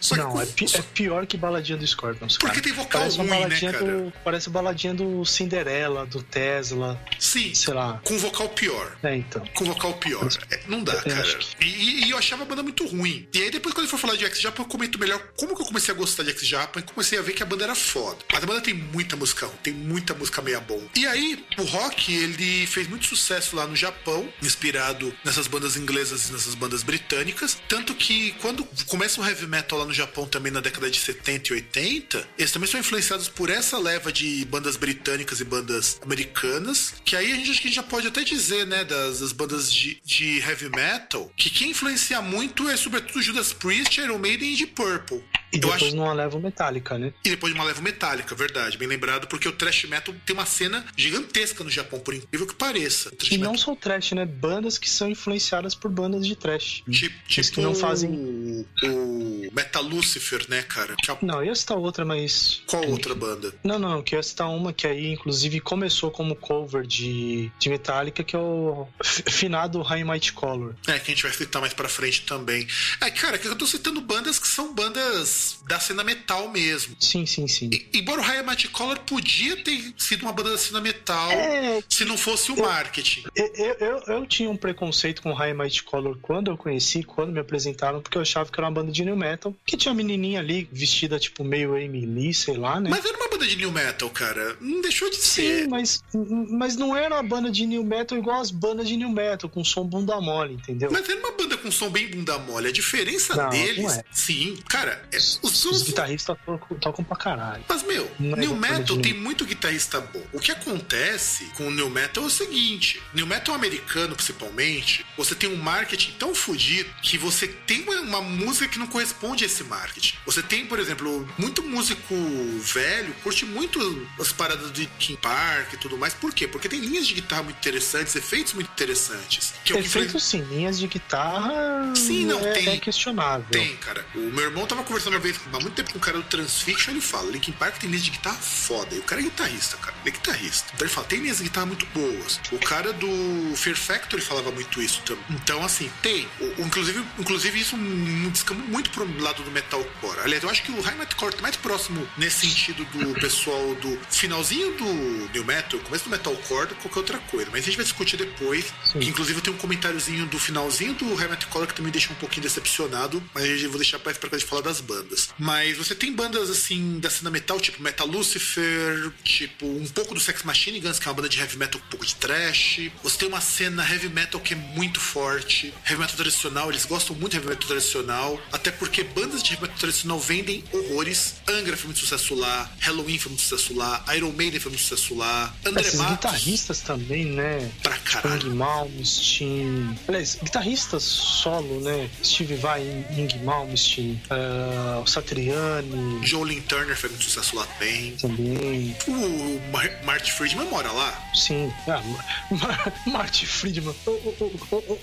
Só que Não, com- é, pi- é pior que baladinha do Scorpions. Porque cara. tem vocal parece ruim, né, cara? do, Parece baladinha do Cinderela, do Tesla, Sim, sei lá. com vocal pior. É, então. com vocal pior. É, não dá, Eu cara. acho E, e- eu achava a banda muito ruim. E aí, depois, quando eu for falar de X-Japan, eu comento melhor como que eu comecei a gostar de X-Japan e comecei a ver que a banda era foda. Mas a banda tem muita música tem muita música meia bom. E aí, o rock, ele fez muito sucesso lá no Japão, inspirado nessas bandas inglesas e nessas bandas britânicas. Tanto que, quando começa o heavy metal lá no Japão também na década de 70 e 80, eles também são influenciados por essa leva de bandas britânicas e bandas americanas. Que aí a gente acho que a gente já pode até dizer, né, das, das bandas de, de heavy metal, que quem influencia muito é sobretudo Judas Priest, Iron Maiden e Deep Purple. E depois acho- numa leva metálica, né? E depois de uma leva metálica, verdade, bem lembrado, porque o thrash metal tem uma cena gigantesca no Japão, por incrível que pareça. E metal não só o trash, né? Bandas que são influenciadas por bandas de trash. Tipo, Os que não fazem. o, o Metal Lucifer, né, cara? Que é- Não, eu ia citar outra, mas. Qual outra banda? Não, não, que ia citar uma que aí, inclusive, começou como cover de, de Metallica, que é o finado High Might Color. É, que a gente vai citar mais pra frente também. É, cara, que eu tô citando bandas que são bandas da cena metal mesmo. Sim, sim, sim. E, embora o High Mighty Color podia ter sido uma banda da cena metal É, se não fosse o eu- marketing. Eu, eu, eu- tinha um preconceito com High Might Color quando eu conheci, quando me apresentaram, porque eu achava que era uma banda de new metal, que tinha uma menininha ali vestida tipo meio Amy Lee, sei lá, né? Mas era uma banda de new metal, cara. Não deixou de ser. Sim, mas, mas não era uma banda de new metal igual as bandas de new metal, com som bunda mole, entendeu? Mas era uma banda com som bem bunda mole. A diferença Não, deles, não é. sim, cara, é, os, Os, guitarristas tocam, tocam pra caralho. Mas, meu, Não é New Metal tem muito guitarrista bom. O que acontece com o New Metal é o seguinte: New Metal americano, principalmente, você tem um marketing tão fodido que você tem uma, uma música que não corresponde a esse marketing. Você tem, por exemplo, muito músico velho curte muito as paradas de King Park e tudo mais. Por quê? Porque tem linhas de guitarra muito interessantes, efeitos muito interessantes. Que é o que sim, linhas de guitarra Sim, não, é, tem. é questionável. Tem, cara. O meu irmão tava conversando vez há muito tempo um cara do Transfiction, ele fala, Linkin Park tem linhas de guitarra foda. E o cara é guitarrista, cara. Ele é guitarrista. Então ele fala, tem linhas de guitarra muito boas. O cara do Fear Factory falava muito isso também. Então, assim, tem. O- inclusive, inclusive, isso descamba muito pro lado do metalcore. Aliás, eu acho que o High Metalcore tá mais próximo nesse sentido do pessoal do finalzinho do New Metal, começo do metalcore, do que qualquer outra coisa. Mas a gente vai discutir depois. Que, inclusive, tem um comentáriozinho do finalzinho do High Metalcore que também deixa um pouquinho decepcionado. Mas eu vou deixar pra pra gente falar das bandas. Mas você tem bandas, assim, da cena metal, tipo Metal Lucifer, tipo um pouco do Sex Machine Guns, que é uma banda de heavy metal com um pouco de trash. Você tem uma cena heavy metal que é muito forte. Heavy metal tradicional, eles gostam muito de heavy metal tradicional. Até porque bandas de heavy metal tradicional vendem horrores. Angra foi muito sucesso lá. Halloween foi muito sucesso lá. Iron Maiden foi muito sucesso lá. André Esses Matos. guitarristas também, né? Pra caralho. Ing Malmsteen. Aliás, guitarristas solo, né? Steve Vai, Ing Malmsteen, ah, o Satriani Jolene Turner foi muito sucesso lá também. também. O Mar Marty Friedman mora lá. Sim. Ah, Mar- Marty Friedman.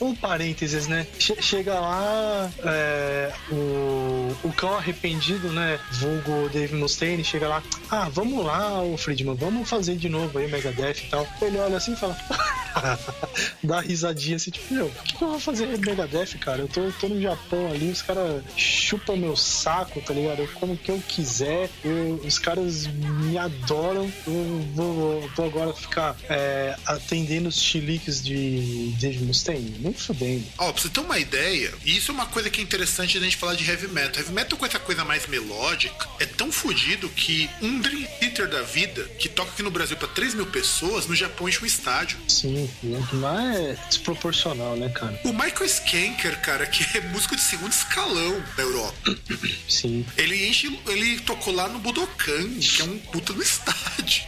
Um, parênteses, né? Che- chega lá, é, o, o cão arrependido, né? Vulgo Dave Mustaine, chega lá. Ah, vamos lá, o Friedman, vamos fazer de novo aí, Megadeth e tal. Ele olha assim e fala. Dá risadinha assim, tipo, meu, que, que eu vou fazer Megadeth, cara? Eu tô, tô no Japão ali, os caras chupam meu saco, tá ligado? Eu como que eu quiser, eu- os caras me adoram. Eu vou, vou agora ficar é, atendendo os chiliques de Dave Mustaine? Nem fudendo. Ó, pra você ter uma ideia, e isso é uma coisa que é interessante da gente falar de heavy metal. Heavy metal com essa coisa mais melódica é tão fodido que um Dream Theater da vida, que toca aqui no Brasil pra 3 mil pessoas, no Japão enche um estádio. Sim, lá é desproporcional, né, cara? O Michael Skanker, cara, que é músico de segundo escalão da Europa, Sim. ele enche. Ele tocou lá no Budokan, que é um puta no estádio.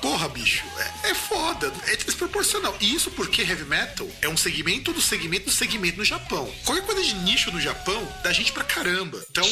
Porra, bicho, é, é foda, é desproporcional. E isso porque heavy metal é um segmento do segmento do segmento no Japão. Qualquer coisa de nicho no Japão dá gente pra caramba. Então,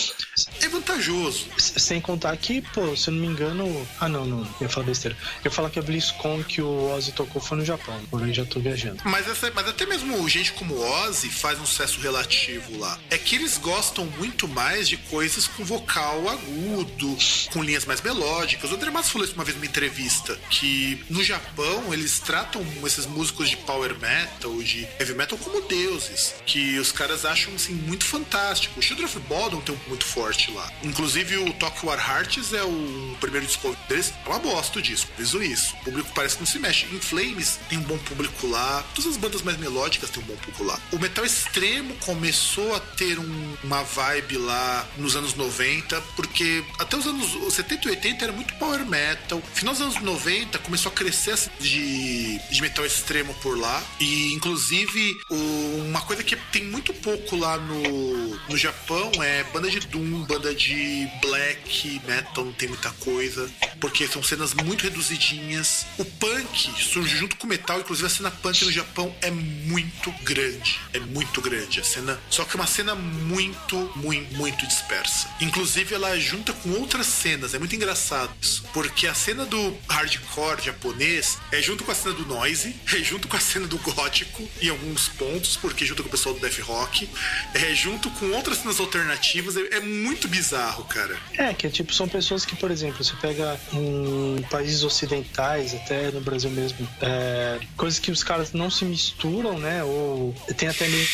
é vantajoso. Sem contar que, pô, se eu não me engano. Ah, não, não, eu ia falar besteira. Eu ia falar que a BlizzCon que o Ozzy tocou foi no Japão, porém já tô viajando. Mas, essa- mas até mesmo gente como Ozzy faz um sucesso relativo lá. É que eles gostam muito mais de coisas com vocal agudo, com linhas mais melódicas. O André Matos falou isso uma vez numa entrevista, que no Japão eles tratam esses músicos de power metal, de heavy metal como deuses, que os caras acham assim muito fantástico. O Children of Bodom tem um muito forte lá. Inclusive o Tokyo War Hearts é o primeiro disco deles, é uma bosta o disco, aviso isso. O público parece que não se mexe. In Flames tem um bom público lá, todas as bandas mais melódicas têm um bom público lá. O metal extremo começou a ter um- uma vibe lá nos anos 90, porque até os anos 70 e 80 era muito power metal. Final dos anos 90 começou a crescer de, de metal extremo por lá. E inclusive o- uma coisa que tem muito pouco lá no, no Japão é banda de Doom, banda de black metal, não tem muita coisa, porque são cenas muito reduzidinhas. O punk surge junto com o metal, inclusive a cena punk no Japão é muito grande. É muito grande a cena, só que é uma cena muito, muito, muito dispersa. Inclusive ela junta com outras cenas, é muito engraçado isso, porque a cena do hardcore japonês é junto com a cena do noise, é junto com a cena do gótico em alguns pontos, porque junto com o pessoal do death rock, é junto com outras cenas alternativas, é, é muito bizarro, cara. É, que é tipo, são pessoas que, por exemplo, você pega em países ocidentais, até no Brasil mesmo, é, coisas que os caras não se misturam, né? Ou tem até meio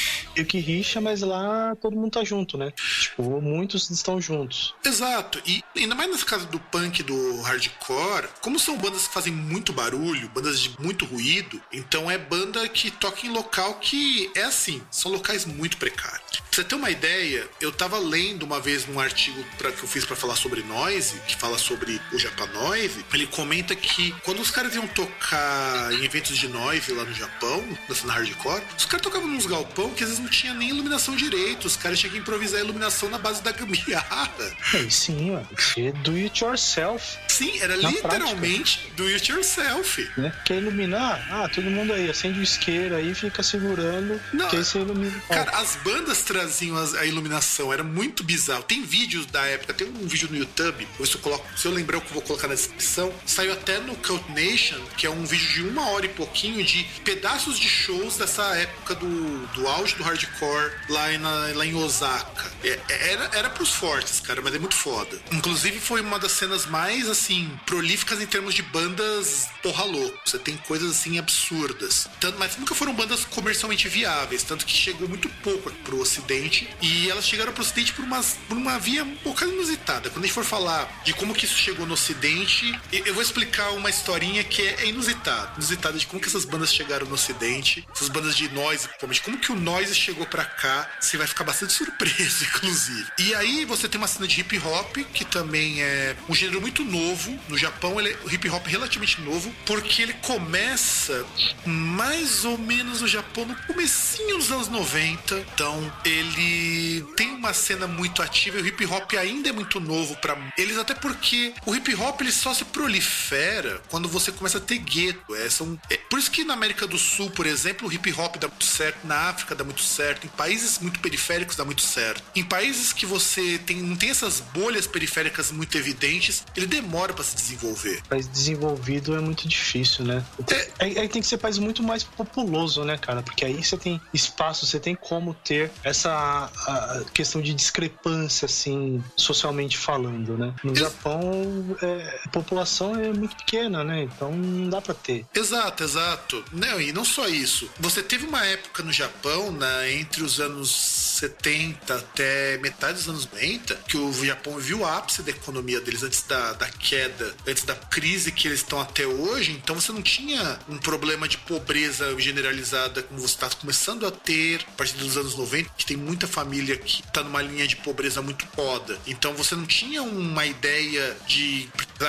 que rixa, mas lá todo mundo tá junto, né? Tipo, muitos estão juntos. Exato. E ainda mais nesse caso do punk do hardcore, como são bandas que fazem muito barulho, bandas de muito ruído, então é banda que toca em local que é assim, são locais muito precários. Pra você ter uma ideia, eu tava lendo uma vez num artigo pra, que eu fiz para falar sobre noise, que fala sobre o Japanoise, ele comenta que quando os caras iam tocar em eventos de noise lá no Japão, na cena hardcore, os caras tocavam nos galpão que às vezes não tinha nem iluminação direito, os caras tinham que improvisar a iluminação na base da gambiarra. É, sim, ó, do it yourself. Sim, era literalmente prática. do it yourself. Né? Quer iluminar? Ah, todo mundo aí, acende o isqueiro aí, fica segurando, não, que aí você ilumina. Cara, as bandas traziam a iluminação, era muito bizarro. Tem vídeos da época, tem um vídeo no YouTube, se eu, coloco, se eu lembrar, eu vou colocar na descrição. Saiu até no Cult Nation, que é um vídeo de uma hora e pouquinho de pedaços de shows dessa época do, do auge do hardcore lá em, lá em Osaka. É, é, era, era pros fortes, cara, mas é muito foda. Inclusive, foi uma das cenas mais, assim, prolíficas em termos de bandas porra louco. Você tem coisas, assim, absurdas. Tanto, mas nunca foram bandas comercialmente viáveis, tanto que chegou muito pouco pro ocidente. E elas chegaram pro ocidente por, umas, por uma via um pouco inusitada. Quando a gente for falar de como que isso chegou no ocidente, eu vou explicar uma historinha que é inusitada. Inusitada de como que essas bandas chegaram no ocidente, essas bandas de noise, como que o noise chegou para cá. Você vai ficar bastante surpreso, inclusive. E aí você tem uma cena de hip hop, que também é um gênero muito novo. No Japão, ele é hip hop relativamente novo, porque ele começa mais ou menos no Japão no comecinho dos anos 90. Então, ele tem uma cena muito ativa e o hip hop ainda é muito novo para eles, até porque o hip hop ele só se prolifera quando você começa a ter gueto. É, são, é, por isso que na América do Sul, por exemplo, o hip hop dá muito certo, na África dá muito certo, em países muito periféricos dá muito certo. Em países que você tem, não tem essas bolhas periféricas muito evidentes, ele demora para se desenvolver. País desenvolvido é muito difícil, né? É, aí, aí, tem que ser país muito mais populoso, né, cara? Porque aí você tem espaço, você tem como ter essa questão de discrepância, assim, socialmente falando, né? No Japão, é, a população é muito pequena, né? Então não dá para ter. Exato, exato. Não, e não só isso. Você teve uma época no Japão, né, entre os anos 70 até metade dos anos 90, que o Japão viu o ápice da economia deles antes da, da queda, antes da crise que eles estão até hoje. Então você não tinha um problema de pobreza generalizada como você está começando a ter a partir dos anos 90, que tem muita família que está numa linha de pobreza muito foda. Então você não tinha uma ideia de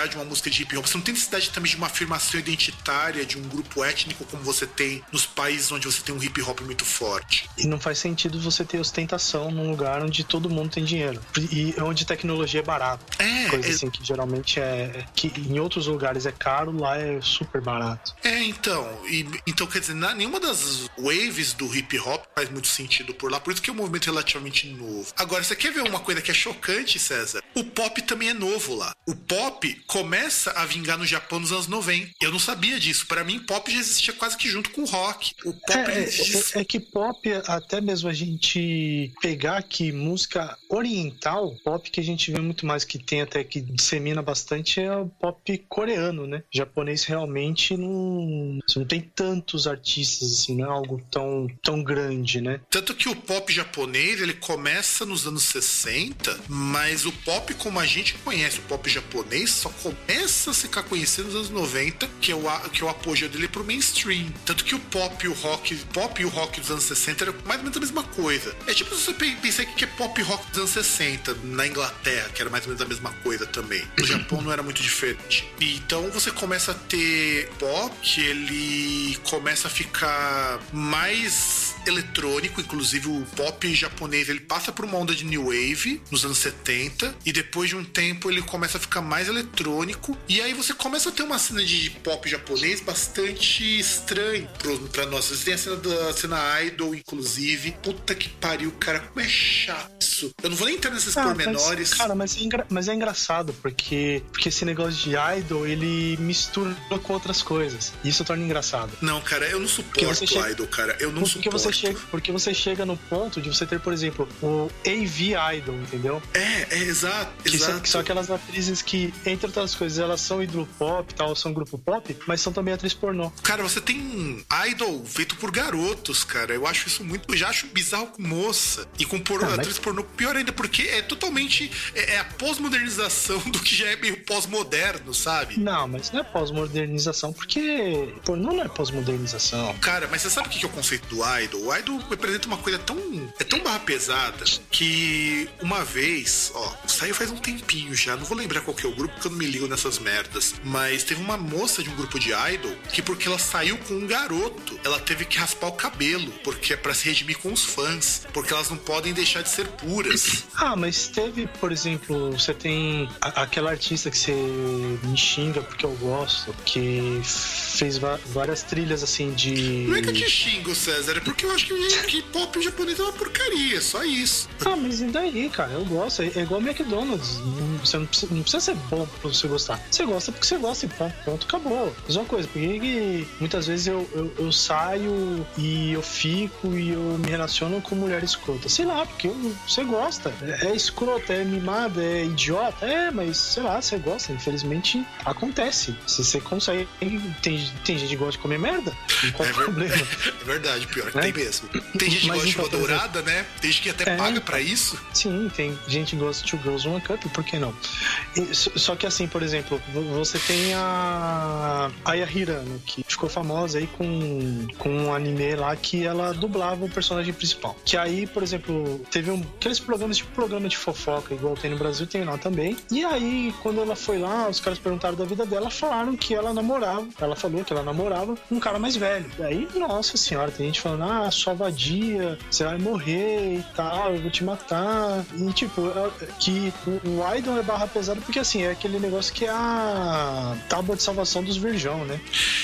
de uma música de hip hop. Você não tem necessidade também de uma afirmação identitária de um grupo étnico como você tem nos países onde você tem um hip hop muito forte. E não faz sentido você ter ostentação num lugar onde todo mundo tem dinheiro e onde tecnologia é barata. É, coisa é... assim que geralmente é que em outros lugares é caro, lá é super barato. É, então, e, então quer dizer, nenhuma das waves do hip hop faz muito sentido por lá, por isso que é um movimento relativamente novo. Agora, você quer ver uma coisa que é chocante, César? O pop também é novo lá. O pop começa a vingar no Japão nos anos 90. Eu não sabia disso. Para mim, pop já existia quase que junto com o rock. O pop é, é, é, que pop, até mesmo a gente pegar aqui música oriental, pop que a gente vê muito mais que tem até que dissemina bastante é o pop coreano, né? O japonês realmente não, não tem tantos artistas assim, não é algo tão, tão grande, né? Tanto que o pop japonês ele começa nos anos 60, mas o pop como a gente conhece, o pop japonês, só começa a ficar conhecido nos anos 90, que é o, que é o apogeu dele pro mainstream. Tanto que o pop e o rock, pop e o rock dos anos 60 era mais ou menos a mesma coisa. É tipo se você pensar que é pop rock dos anos 60 na Inglaterra, que era mais ou menos a mesma coisa também. No Japão não era muito diferente. Então você começa a ter pop que ele começa a ficar mais eletrônico, inclusive o pop japonês ele passa por uma onda de new wave nos anos 70 e depois de um tempo ele começa a ficar mais eletrônico e aí você começa a ter uma cena de pop japonês bastante estranha pra nós. Você tem a cena da cena idol, inclusive. Puta que pariu, cara, como é chato isso. Eu não vou nem entrar nesses ah, pormenores. Mas, cara, mas é, engra... mas é engraçado porque, porque esse negócio de idol ele mistura com outras coisas. E isso torna engraçado. Não, cara, eu não suporto chega... idol, cara. Eu não porque suporto. Você chega... Porque você chega no ponto de você ter, por exemplo, o AV Idol, entendeu? É, é exato. Que, exato. São, que são aquelas atrizes que, entre outras coisas, elas são ídolo pop tal, são grupo pop, mas são também atriz pornô. Cara, você tem idol feito por garotos, cara. Eu acho isso muito. Eu já acho bizarro com moça. E com por... ah, atriz mas... pornô, pior ainda, porque é totalmente. É, é a pós-modernização do que já é meio pós-moderno, sabe? Não, mas não é pós-modernização, porque pornô não é pós-modernização. Cara, mas você sabe o que é o conceito do idol? O idol representa uma coisa tão. É tão barra pesada que uma vez, ó, saiu faz um tempinho já, não vou lembrar qual que é o grupo, porque eu não me ligo nessas merdas. Mas teve uma moça de um grupo de idol que, porque ela saiu com um garoto, ela teve que raspar o cabelo, porque é pra se redimir com os fãs, porque elas não podem deixar de ser puras. Ah, mas teve, por exemplo, você tem a, aquela artista que você me xinga porque eu gosto, que fez várias trilhas assim de. Não é que eu te xingo, César, é porque eu acho que, que pop japonês é uma porcaria, só isso. Ah, mas e daí, cara? Eu gosto. É, é igual McDonald's. Você não precisa, não precisa ser bom pra você gostar. Você gosta porque você gosta e ponto, ponto acabou. Mesma coisa, porque muitas vezes eu, eu, eu, saio e eu fico e eu me relaciono com mulher escrota. Sei lá, porque eu, você gosta. É, é escrota, é mimada, é idiota. É, mas sei lá, você gosta. Infelizmente acontece. Se você consegue. Tem, tem gente que gosta de comer merda. Qual é, problema? É verdade, pior que é? tem mesmo. Tem gente que gosta de então, dourada, né? Tem gente que até é, paga pra isso. Sim, tem gente que gosta de Two Girls One Cup, por que não? E, só que assim, por exemplo, você tem a Aya Hirano, que ficou famosa aí com, com um anime lá que ela dublava o personagem principal. Que aí, por exemplo, teve um, aqueles programas, tipo programa de fofoca, igual tem no Brasil, tem lá também. E aí, quando ela foi lá, os caras perguntaram da vida dela, falaram que ela namorava, ela falou que ela namorava um cara mais velho. E aí, nossa senhora, tem gente falando, ah, sua vadia, você vai morrer e tal, eu vou te matar. E tipo, é, que o, Idol é barra pesada porque assim, é aquele negócio que é a tábua de salvação dos virgão, né?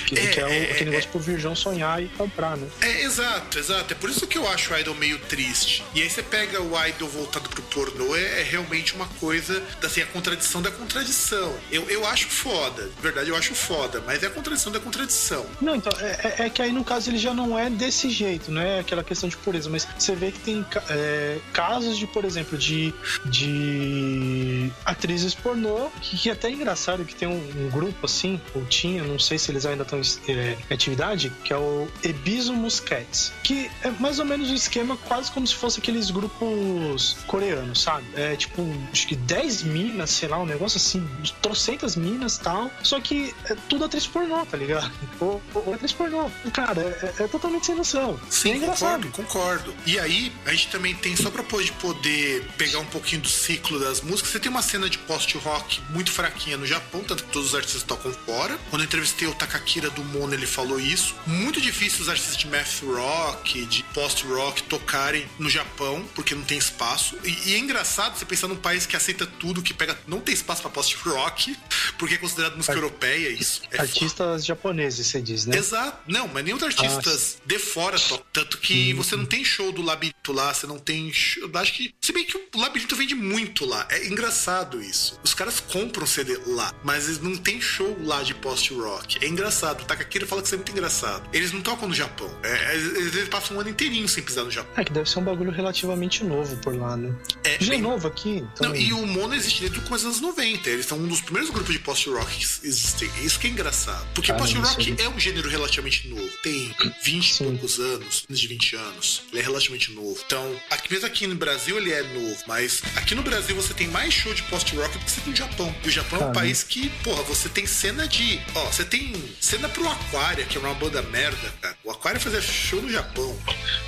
Que é, que é, o, é, aquele negócio é, pro virgão sonhar e comprar, né? É, exato, exato. É por isso que eu acho o Idol meio triste. E aí você pega o Idol voltado pro pornô, é, é realmente uma coisa, assim, a contradição da contradição. Eu, eu acho foda, de verdade eu acho foda, mas é a contradição da contradição. Não, então, é, é, é que aí no caso ele já não é desse jeito, não é aquela questão de pureza, mas você vê que tem é, casos de, por exemplo, de, de atrizes pornô, que, que é até engraçado que tem um, um, grupo assim, ou tinha, não sei se eles ainda estão é, em atividade, que é o Ebiso Muscats, que é mais ou menos um esquema quase como se fosse aqueles grupos coreanos, sabe? É tipo, acho que 10 minas, sei lá, um negócio assim, trocentas minas tal, só que é tudo atriz pornô, tá ligado? Ou, ou atriz pornô. Cara, é, é, é totalmente sem noção. Sim, é engraçado. concordo, concordo. E aí, a gente também tem, só pra poder pegar um pouquinho do ciclo das músicas, você tem uma cena de post-rock muito fraquinha no Japão, tanto que todos os artistas tocam fora. Quando eu entrevistei o Takakira do Mono, ele falou isso. Muito difícil os artistas de math rock, de post-rock tocarem no Japão, porque não tem espaço. E, e, é engraçado você pensar num país que aceita tudo, que pega. não tem espaço pra post-rock, porque é considerado música Ar europeia, isso. É artistas foda. japoneses, você diz, né? Exato. Não, mas nem os artistas ah, de fora tocam. Tanto que hum. você não tem show do Labirinto lá, você não tem. Show, acho que. Se bem que o Labirinto vende muito lá. É engraçado isso. Os caras compram CD lá, mas eles não tem show lá de post-rock. É engraçado. O Takakira fala que isso é muito engraçado. Eles não tocam no Japão. É, eles, eles, passam um ano inteirinho sem pisar no Japão. É que deve ser um bagulho relativamente novo por lá, né? É, é é novo aqui. Então... Não, e o Mono existe desde o começo dos anos 90. Eles são um dos primeiros grupos de post-rock que existem. Isso que é engraçado. Porque post-rock é um gênero relativamente novo. Tem 20 e poucos anos, menos de 20 anos. Ele é relativamente novo. Então, aqui, mesmo aqui no Brasil ele é novo, mas aqui no Brasil você tem mais show de post-rock do que você tem no Japão. E o Japão é um país que, porra, você tem cena de. Ó, você tem cena pro Aquária, que é uma banda merda, cara. O Aquária fazia show no Japão.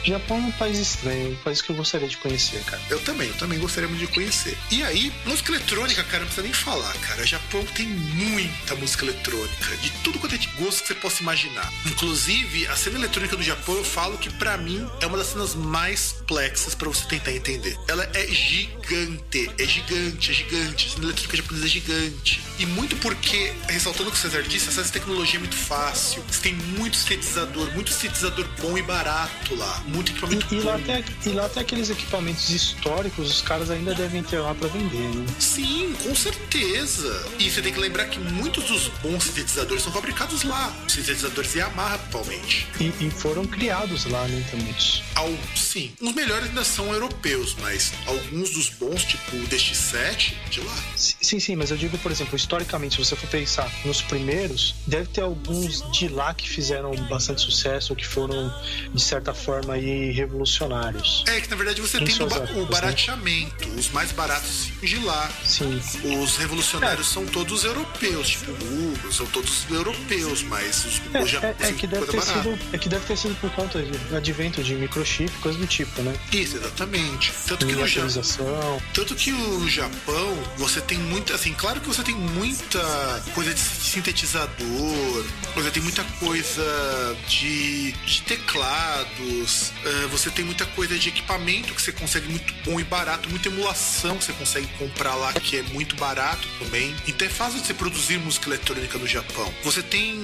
Japão é um país estranho, um país que eu gostaria de conhecer, cara. Eu também, eu também gostaria muito de conhecer. E aí, música eletrônica, cara, não precisa nem falar, cara. O Japão tem muita música eletrônica, de tudo quanto é de gosto que você possa imaginar. Inclusive, a cena eletrônica do Japão, eu falo que para mim é uma das cenas mais complexas para você tentar entender. Ela é gigante, é gigante, é gigante. A cena eletrônica japonesa é gigante. E muito porque, ressaltando o que o César disse, essa tecnologia é muito fácil. Você tem muito sintetizador, muito sintetizador bom e barato lá. Muito equipamento E, e, bom. lá tem, e lá tem aqueles equipamentos históricos, os caras ainda devem ter lá pra vender, né? Sim, com certeza. E você tem que lembrar que muitos dos bons sintetizadores são fabricados lá. Sintetizadores Yamaha, principalmente. E, e foram criados lá, né, também. Ao, sim, os melhores ainda são europeus, mas alguns dos bons, tipo o DX7, de lá. Sim, sim, mas eu digo, por exemplo, historicamente, se você for pensar nos primeiros, deve ter alguns de lá que fizeram bastante sucesso, que foram, de certa forma, aí, revolucionários. É que na verdade você Em tem o, ba-? Barateamento. Os mais baratos de lá. Sim. Os revolucionários são todos europeus, tipo Google, são todos europeus, mas os, É, já- é- é que deve coisa ter barata. sido, é que deve ter sido por conta do advento de microchip, coisa do tipo, né? Isso, exatamente. Tanto que no Japão. Tanto que no Japão você tem muita, assim, claro que você tem muita coisa de sintetizador, você tem muita coisa de, de teclados, eh, você tem muita coisa de equipamento que você consegue muito bom e barato, muita emulação que você consegue comprar lá que é muito barato também. Então é fácil de você produzir música eletrônica no Japão. Você tem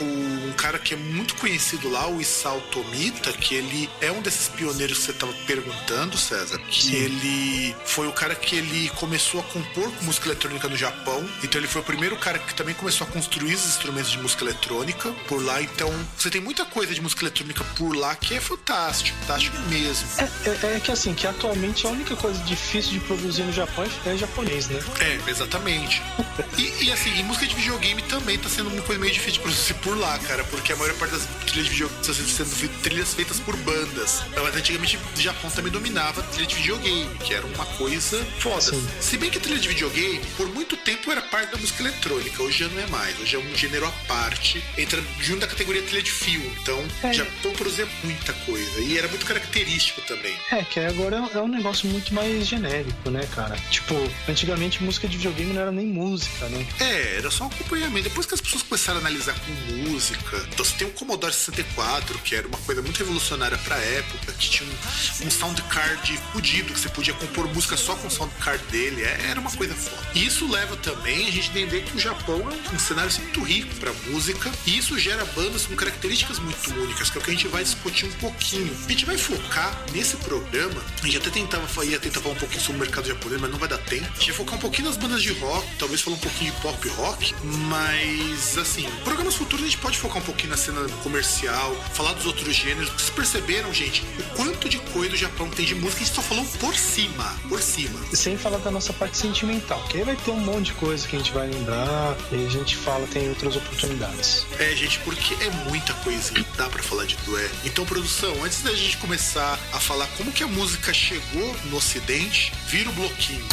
o- um cara que é muito conhecido lá, o Isao Tomita, que ele é um desses pioneiros que você estava perguntando, César, que Sim. ele foi o cara que ele começou a compor música eletrônica no Japão. Então ele foi o primeiro cara que também começou a construir os instrumentos de música eletrônica por lá. Então você tem muita coisa de música eletrônica por lá que é fantástico, fantástico mesmo. É, é- é que assim, que atualmente a única coisa difícil de produzir no Japão é, japonês, né? É, exatamente. E, e, assim, e música de videogame também tá sendo uma coisa meio difícil de produzir por lá, cara, porque a maior parte das trilhas de videogame estão sendo fe- trilhas feitas por bandas. Mas antigamente o Japão também dominava trilha de videogame, que era uma coisa foda. Sim. Se bem que trilha de videogame, por muito tempo, era parte da música eletrônica, hoje já não é mais. Hoje é um gênero à parte, entra junto da categoria trilha de filme. Então, É. o Japão produzia muita coisa. E era muito característico também. É, que agora é um negócio muito mais genérico, né, cara? Tipo, antigamente música de videogame não era nem música, né? É, era só um acompanhamento. Depois que as pessoas começaram a analisar com música, então você tem o Commodore 64, que era uma coisa muito revolucionária pra época, que tinha um, um sound card fudido, que você podia compor música só com o sound card dele. É, era uma coisa foda. E isso leva também a gente entender que o Japão é um cenário muito rico pra música, e isso gera bandas com características muito únicas, que é o que a gente vai discutir um pouquinho. A gente vai focar nesse programa, a gente até tentava, ia tentar falar um pouquinho sobre o mercado japonês, mas não vai dar tempo. A gente vai focar um pouquinho nas bandas de rock, talvez falar um pouquinho de pop rock, mas assim, programas futuros a gente pode focar um pouquinho na cena comercial, falar dos outros gêneros. Vocês perceberam, gente, o quanto de coisa o Japão tem de música? A gente só falou por cima, por cima. Sem falar da nossa parte sentimental, que aí vai ter um monte de coisa que a gente vai lembrar e a gente fala, tem outras oportunidades. É, gente, porque é muita coisinha, dá pra falar de dué. Então, produção, antes da gente começar a falar como que a música chegou no ocidente, vira o bloquinho.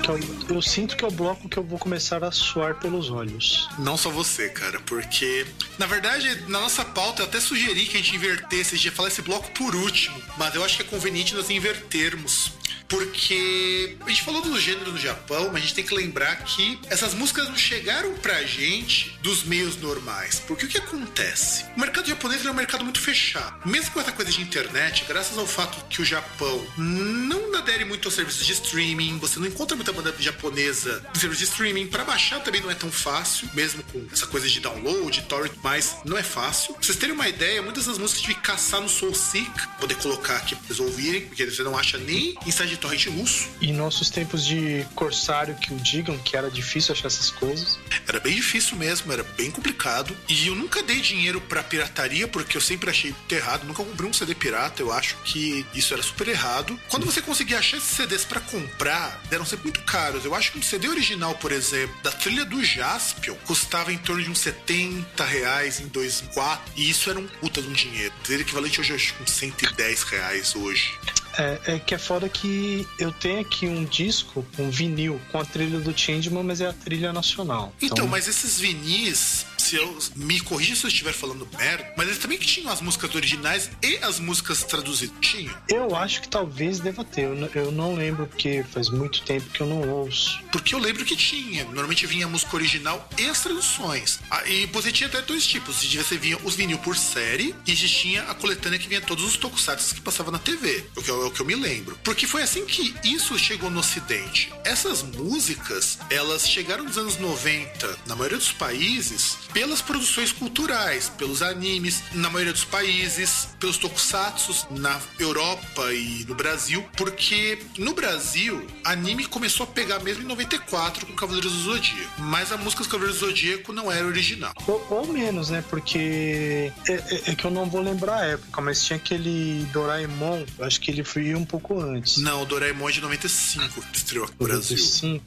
Acho que eu, eu sinto que é o bloco que eu vou começar a suar pelos olhos. Não só você, cara, porque na verdade na nossa pauta eu até sugeri que a gente invertesse, a gente ia falar esse bloco por último, mas eu acho que é conveniente nós invertermos. Porque a gente falou do gênero no Japão, mas a gente tem que lembrar que essas músicas não chegaram pra gente dos meios normais. Porque o que acontece? O mercado japonês é um mercado muito fechado. Mesmo com essa coisa de internet, graças ao fato que o Japão não adere muito aos serviços de streaming, você não encontra muita japonesa em serviços de streaming. Pra baixar também não é tão fácil, mesmo com essa coisa de download, torrent, mas não é fácil. Pra vocês terem uma ideia, muitas das músicas tive que caçar no SoulSeek, poder colocar aqui pra vocês ouvirem, porque você não acha nem em site de torrent russo. E nossos tempos de corsário que o digam, que era difícil achar essas coisas. Era bem difícil mesmo, era bem complicado. E eu nunca dei dinheiro pra pirataria, porque eu sempre achei errado. Nunca comprei um CD pirata, eu acho que isso era super errado. Quando você conseguia achar esses CDs pra comprar, eram sempre muito muito caros. Eu acho que um CD original, por exemplo, da trilha do Jaspion, custava em torno de uns 70 reais em 2004. E isso era um puta de um dinheiro. Seria equivalente hoje a uns 110 reais hoje. É, é, que é foda que eu tenho aqui um disco, um vinil, com a trilha do Changeman, mas é a trilha nacional. Então, então mas esses vinis, se eu me corrija se eu estiver falando merda, mas eles também tinham as músicas originais e as músicas traduzidas. Tinham? Eu acho que talvez deva ter. Eu, eu não lembro porque faz muito tempo que eu não ouço. Porque eu lembro que tinha. Normalmente vinha a música original e as traduções. Ah, e você tinha até dois tipos. Você vinha os vinil por série e tinha a coletânea que vinha todos os tokusatsu que passavam na TV. O que, é o que eu me lembro. Porque foi assim que isso chegou no ocidente. Essas músicas, elas chegaram nos anos 90, na maioria dos países, pelas produções culturais, pelos animes, na maioria dos países, pelos tokusatsu na Europa e no Brasil, porque no Brasil, anime começou a pegar mesmo em 94 com Cavaleiros do Zodíaco, mas a música dos Cavaleiros do Zodíaco não era original. Ou, ou menos, né? Porque é, é, é, que eu não vou lembrar a época, mas tinha aquele Doraemon, acho que ele foi um pouco antes. Não, o Doraemon é de 95 que estreou aqui no Brasil.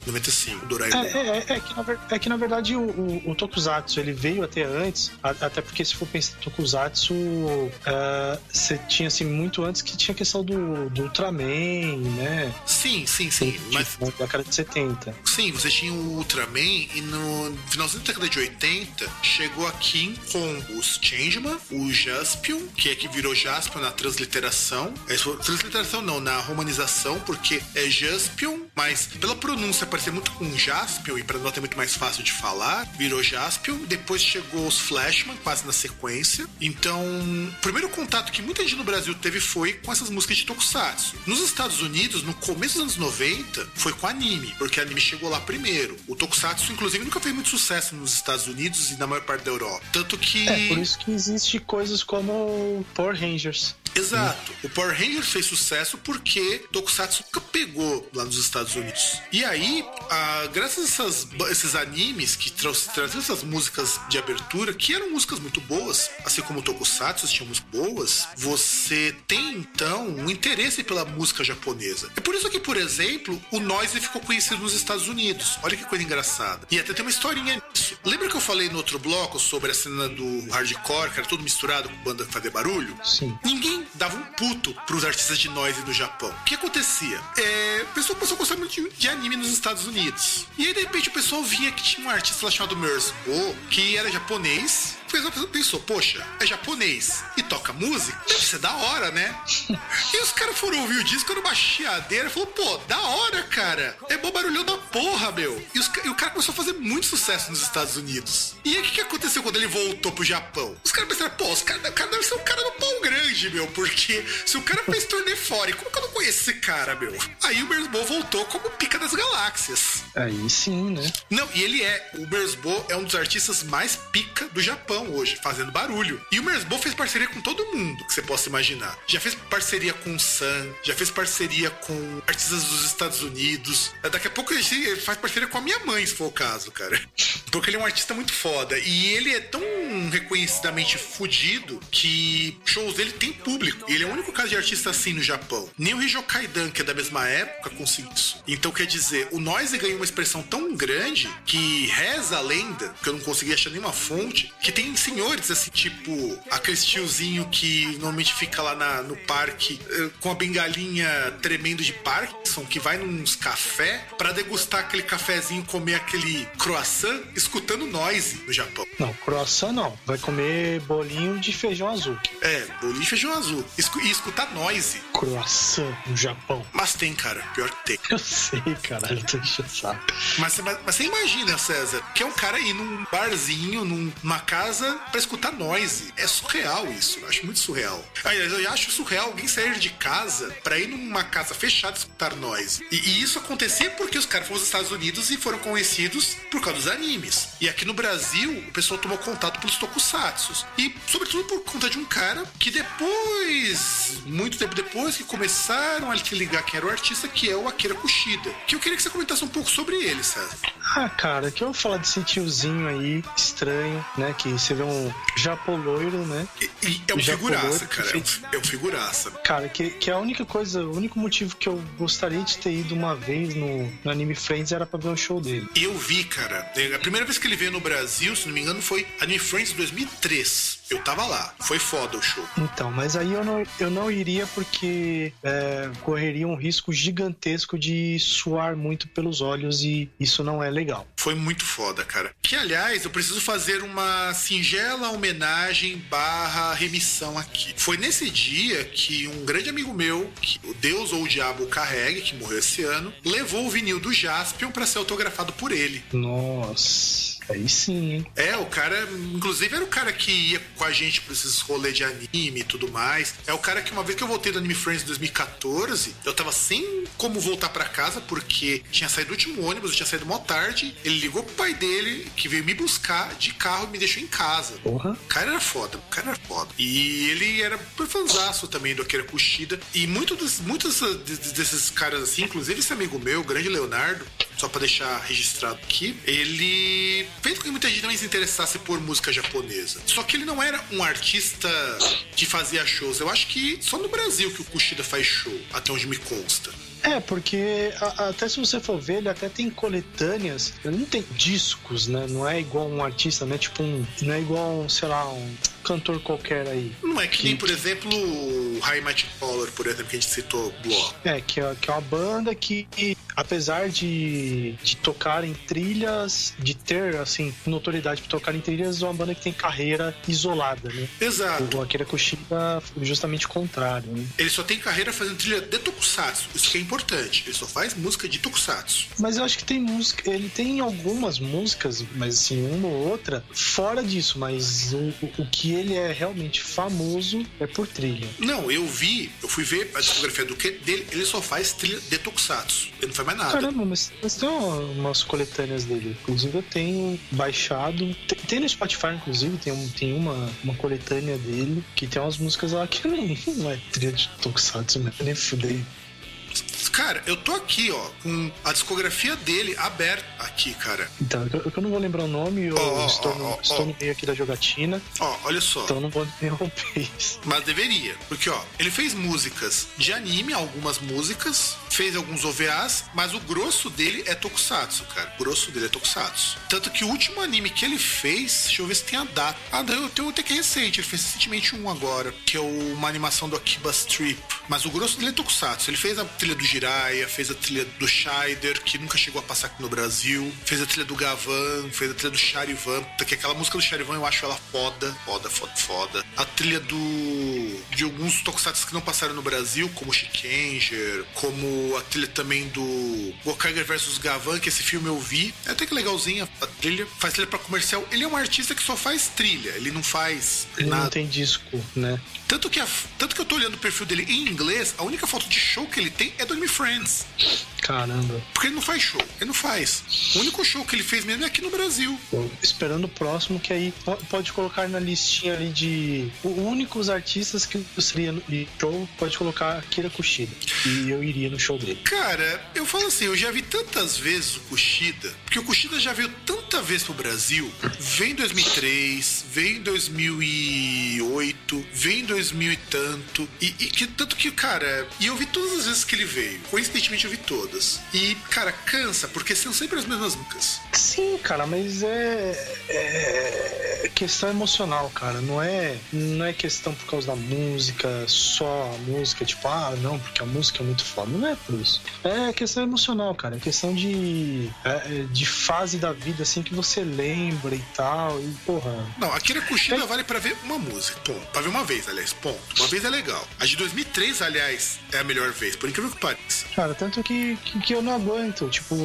95, Doraemon. É, é, é, que, na, é que na verdade o, o, o Tokusatsu ele veio até antes, até porque se for pensar em Tokusatsu, uh, você tinha assim muito antes que tinha a questão do, do Ultraman, né? Sim, sim, sim. Tipo, mas da década de 70. Sim, você tinha o Ultraman e no finalzinho da década de 80 chegou aqui com os Changeman, o Jaspion, que é que virou Jaspion na transliteração. É, transliteração não, na romanização, porque é Jaspion, mas pela pronúncia parecer muito com Jaspion e para nós é muito mais fácil de falar, virou Jaspion. Depois depois chegou os Flashman, quase na sequência. Então, o primeiro contato que muita gente no Brasil teve foi com essas músicas de Tokusatsu. Nos Estados Unidos, no começo dos anos 90, foi com anime, porque anime chegou lá primeiro. O Tokusatsu, inclusive, nunca fez muito sucesso nos Estados Unidos e na maior parte da Europa. Tanto que. É, por isso que existe coisas como Power Rangers. Exato. O Power Rangers fez sucesso porque Tokusatsu nunca pegou lá nos Estados Unidos. E aí, a, graças a essas, esses animes que traziam essas músicas de abertura, que eram músicas muito boas, assim como o Tokusatsu tinha músicas boas, você tem então um interesse pela música japonesa. É por isso que, por exemplo, o Noise ficou conhecido nos Estados Unidos. Olha que coisa engraçada. E até tem uma historinha nisso. Lembra que eu falei no outro bloco sobre a cena do hardcore, que era tudo misturado com banda fazer barulho? Sim. Ninguém dava um puto pros artistas de noise no Japão. O que acontecia? É, o pessoal começou a gostar muito de, de, anime nos Estados Unidos. E aí, de repente, o pessoal via que tinha um artista lá chamado Merzbo, que era japonês, fez uma pessoa pensou, poxa, é japonês e toca música, deve ser da hora, né? e os caras foram ouvir o disco numa chiadeira e falou, pô, da hora, cara. É bom barulhão da porra, meu. E, os, e, o cara começou a fazer muito sucesso nos Estados Unidos. E aí o que, que aconteceu quando ele voltou pro Japão? Os caras pensaram, pô, os caras cara deve ser um cara do pau grande, meu, porque se o cara fez turnê fora, como que eu não conheço esse cara, meu? Aí o Mersbo voltou como pica das galáxias. Aí sim, né? Não, e ele é. O Mersbo é um dos artistas mais pica do Japão hoje, fazendo barulho. E o Mersbo fez parceria com todo mundo que você possa imaginar. Já fez parceria com o Sun, já fez parceria com artistas dos Estados Unidos. Daqui a pouco ele faz parceria com a minha mãe, se for o caso, cara. Porque ele é um artista muito foda. E ele é tão reconhecidamente fudido que shows dele tem público. Ele é o único caso de artista assim no Japão. Nem o Hijo Kaidan, que é da mesma época, conseguiu isso. Então, quer dizer, o Noise ganhou uma expressão tão grande que reza a lenda, que eu não consegui achar nenhuma fonte, que tem senhores, assim, tipo aquele tiozinho que normalmente fica lá na, no parque eh, com a bengalinha tremendo de Parkinson, que vai nos café para degustar aquele cafezinho, comer aquele croissant, escutando noise no Japão. Não, croissant não. Vai comer bolinho de feijão azul. É, bolinho de feijão azul. Escu e escutar noise. Croissant no Japão. Mas tem, cara. Pior que tem. Eu sei, caralho. Tô enchendo mas, mas, mas você imagina, César, que é um cara ir num barzinho, numa casa casa para escutar noise. É surreal isso. Eu acho muito surreal. Aliás, eu acho surreal alguém sair de casa para ir numa casa fechada escutar noise. E, e, isso acontecia porque os caras foram aos Estados Unidos e foram conhecidos por causa dos animes. E aqui no Brasil, o pessoal tomou contato pelos tokusatsu. E, sobretudo, por conta de um cara que depois, muito tempo depois, depois que começaram a te ligar quem era o artista, que é o Akira Kushida. Que eu queria que você comentasse um pouco sobre ele, César. Ah, cara, que eu vou falar desse tiozinho aí, estranho, né? Que você vê um japoloiro, né? E, e é um figuraça, cara. É um, é um figuraça. Cara, que, que a única coisa, o único motivo que eu gostaria de ter ido uma vez no, no Anime Friends era pra ver um show dele. Eu vi, cara. A primeira vez que ele veio no Brasil, se não me engano, foi Anime Friends 2003. Eu tava lá. Foi foda o show. Então, mas aí eu não, eu não iria porque é, correria um risco gigantesco de suar muito pelos olhos e isso não é legal. Foi muito foda, cara. Que, aliás, eu preciso fazer uma singela homenagem barra remissão aqui. Foi nesse dia que um grande amigo meu, que o Deus ou o Diabo carregue, que morreu esse ano, levou o vinil do Jaspion para ser autografado por ele. Nossa. Aí sim, hein? É, o cara, inclusive, era o cara que ia com a gente pra esses rolês de anime e tudo mais. É o cara que uma vez que eu voltei do Anime Friends em 2014, eu tava sem como voltar para casa, porque tinha saído do último ônibus, eu tinha saído mó tarde. Ele ligou pro pai dele, que veio me buscar de carro e me deixou em casa. Porra. O cara era foda, o cara era foda. E ele era fanzaço também do Akira Kushida. E muito dos, muitos desses caras assim, inclusive esse amigo meu, o grande Leonardo, só pra deixar registrado aqui, ele fez com que muita gente também se interessasse por música japonesa. Só que ele não era um artista que fazia shows. Eu acho que só no Brasil que o Kushida faz show, até onde me consta. É, porque a, até se você for ver, ele até tem coletâneas, ele não tem discos, né? Não é igual um artista, né? Tipo um. Não é igual, sei lá, um cantor qualquer aí. Não é que, que nem, por exemplo, o High Color, por exemplo, que a gente citou, Blow. É, que é, que é uma banda que, apesar de, de tocar em trilhas, de ter, assim, notoriedade para tocar em trilhas, é uma banda que tem carreira isolada, né? Exato. O Akira Kushida justamente o contrário, né? Ele só tem carreira fazendo trilha de tokusatsu. Isso que é importante. Ele só faz música de tokusatsu. Mas eu acho que tem música, ele tem algumas músicas, mas assim, uma ou outra, fora disso, mas o, o que ele é realmente famoso é por trilha. Não, eu vi, eu fui ver a discografia do que dele, ele só faz trilha de tokusatsu. Ele não faz mais nada. Caramba, mas, mas tem umas coletâneas dele. Inclusive eu tenho baixado. Tem, tem no Spotify, inclusive, tem, um, tem uma, uma coletânea dele que tem umas músicas lá que não, não é trilha de tokusatsu, né? Nem fudei. Cara, eu tô aqui, ó, com a discografia dele aberta aqui, cara. Então, eu, eu não vou lembrar o nome, eu ó, estou, no, ó, estou no meio aqui da jogatina, Ó, olha só. então eu não vou interromper isso. Mas deveria. Porque, ó, ele fez músicas de anime, algumas músicas, fez alguns OVAs, mas o grosso dele é Tokusatsu, cara. O grosso dele é Tokusatsu. Tanto que o último anime que ele fez, deixa eu ver se tem a data. Ah, não, eu tenho até que é recente, ele fez recentemente um agora, que é uma animação do Akiba Strip. Mas o grosso dele é Tokusatsu. Ele fez a trilha do Jiraiya, fez a trilha do Scheider, que nunca chegou a passar aqui no Brasil, fez a trilha do Gavan, fez a trilha do Charivan, que aquela música do Charivan eu acho ela foda, foda, foda, foda. A trilha do de alguns tokusatsu que não passaram no Brasil, como Shikenger, como a trilha também do Gokaiger vs Gavan, que esse filme eu vi. É até que legalzinha a trilha. Faz trilha pra comercial. Ele é um artista que só faz trilha, ele não faz Ele nada. não tem disco, né? Tanto que, a- tanto que eu tô olhando o perfil dele em inglês, a única foto de show que ele tem é do Anime Friends. Caramba. Porque ele não faz show, ele não faz. O único show que ele fez mesmo é aqui no Brasil. Tô esperando o próximo, que aí po- pode colocar na listinha ali de o- únicos artistas que eu seria no de show, pode colocar Akira Kushida. E eu iria no show dele. Cara, eu falo assim, eu já vi tantas vezes o Kushida, porque o Kushida já veio tanta vez pro Brasil. Vem em 2003, vem em 2008, vem em 2000 e tanto. E, e que tanto que, cara, e eu vi todas as vezes que ele veio. Coincidentemente eu vi todas. E, cara, cansa, porque são sempre as mesmas músicas. Sim, cara, mas é, é questão emocional, cara. Não é, não é questão por causa da música, só a música, tipo, ah, não, porque a música é muito foda. Não é por isso. É questão emocional, cara. É questão de, é, de fase da vida, assim, que você lembra e tal. E, porra, Não, Akira Kushida vale pra ver uma música, ponto. Pra ver uma vez, aliás, ponto. Uma vez é legal. A de 2003, aliás, é a melhor vez, por incrível que pareça. Cara, tanto que, que, que eu não aguento. Tipo,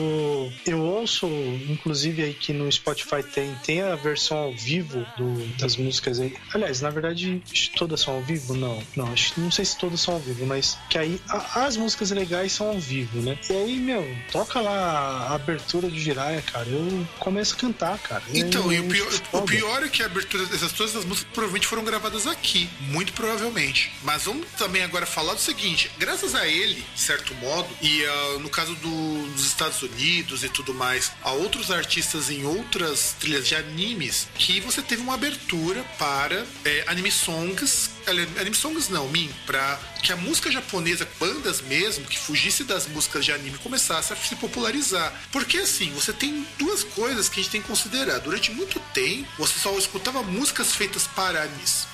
eu ouço, inclusive aí que no Spotify tem, tem a versão ao vivo do- das músicas aí. Aliás, na verdade, todas são ao vivo? Não, não, acho, não sei se todas são ao vivo, mas que aí a- as músicas legais são ao vivo, né? E aí, meu, toca lá a abertura do Jiraiya, cara. Eu começo a cantar, cara. Então, e o pior, é o pior é que a abertura dessas todas as músicas provavelmente foram gravadas aqui. Aqui, muito provavelmente. Mas vamos também agora falar do seguinte: graças a ele, de certo modo, e uh, no caso do, dos Estados Unidos e tudo mais, a outros artistas em outras trilhas de animes, que você teve uma abertura para é, anime songs anime songs não, mim, pra que a música japonesa, bandas mesmo, que fugisse das músicas de anime, começasse a se popularizar. Porque assim, você tem duas coisas que a gente tem que considerar. Durante muito tempo, você só escutava músicas feitas para animes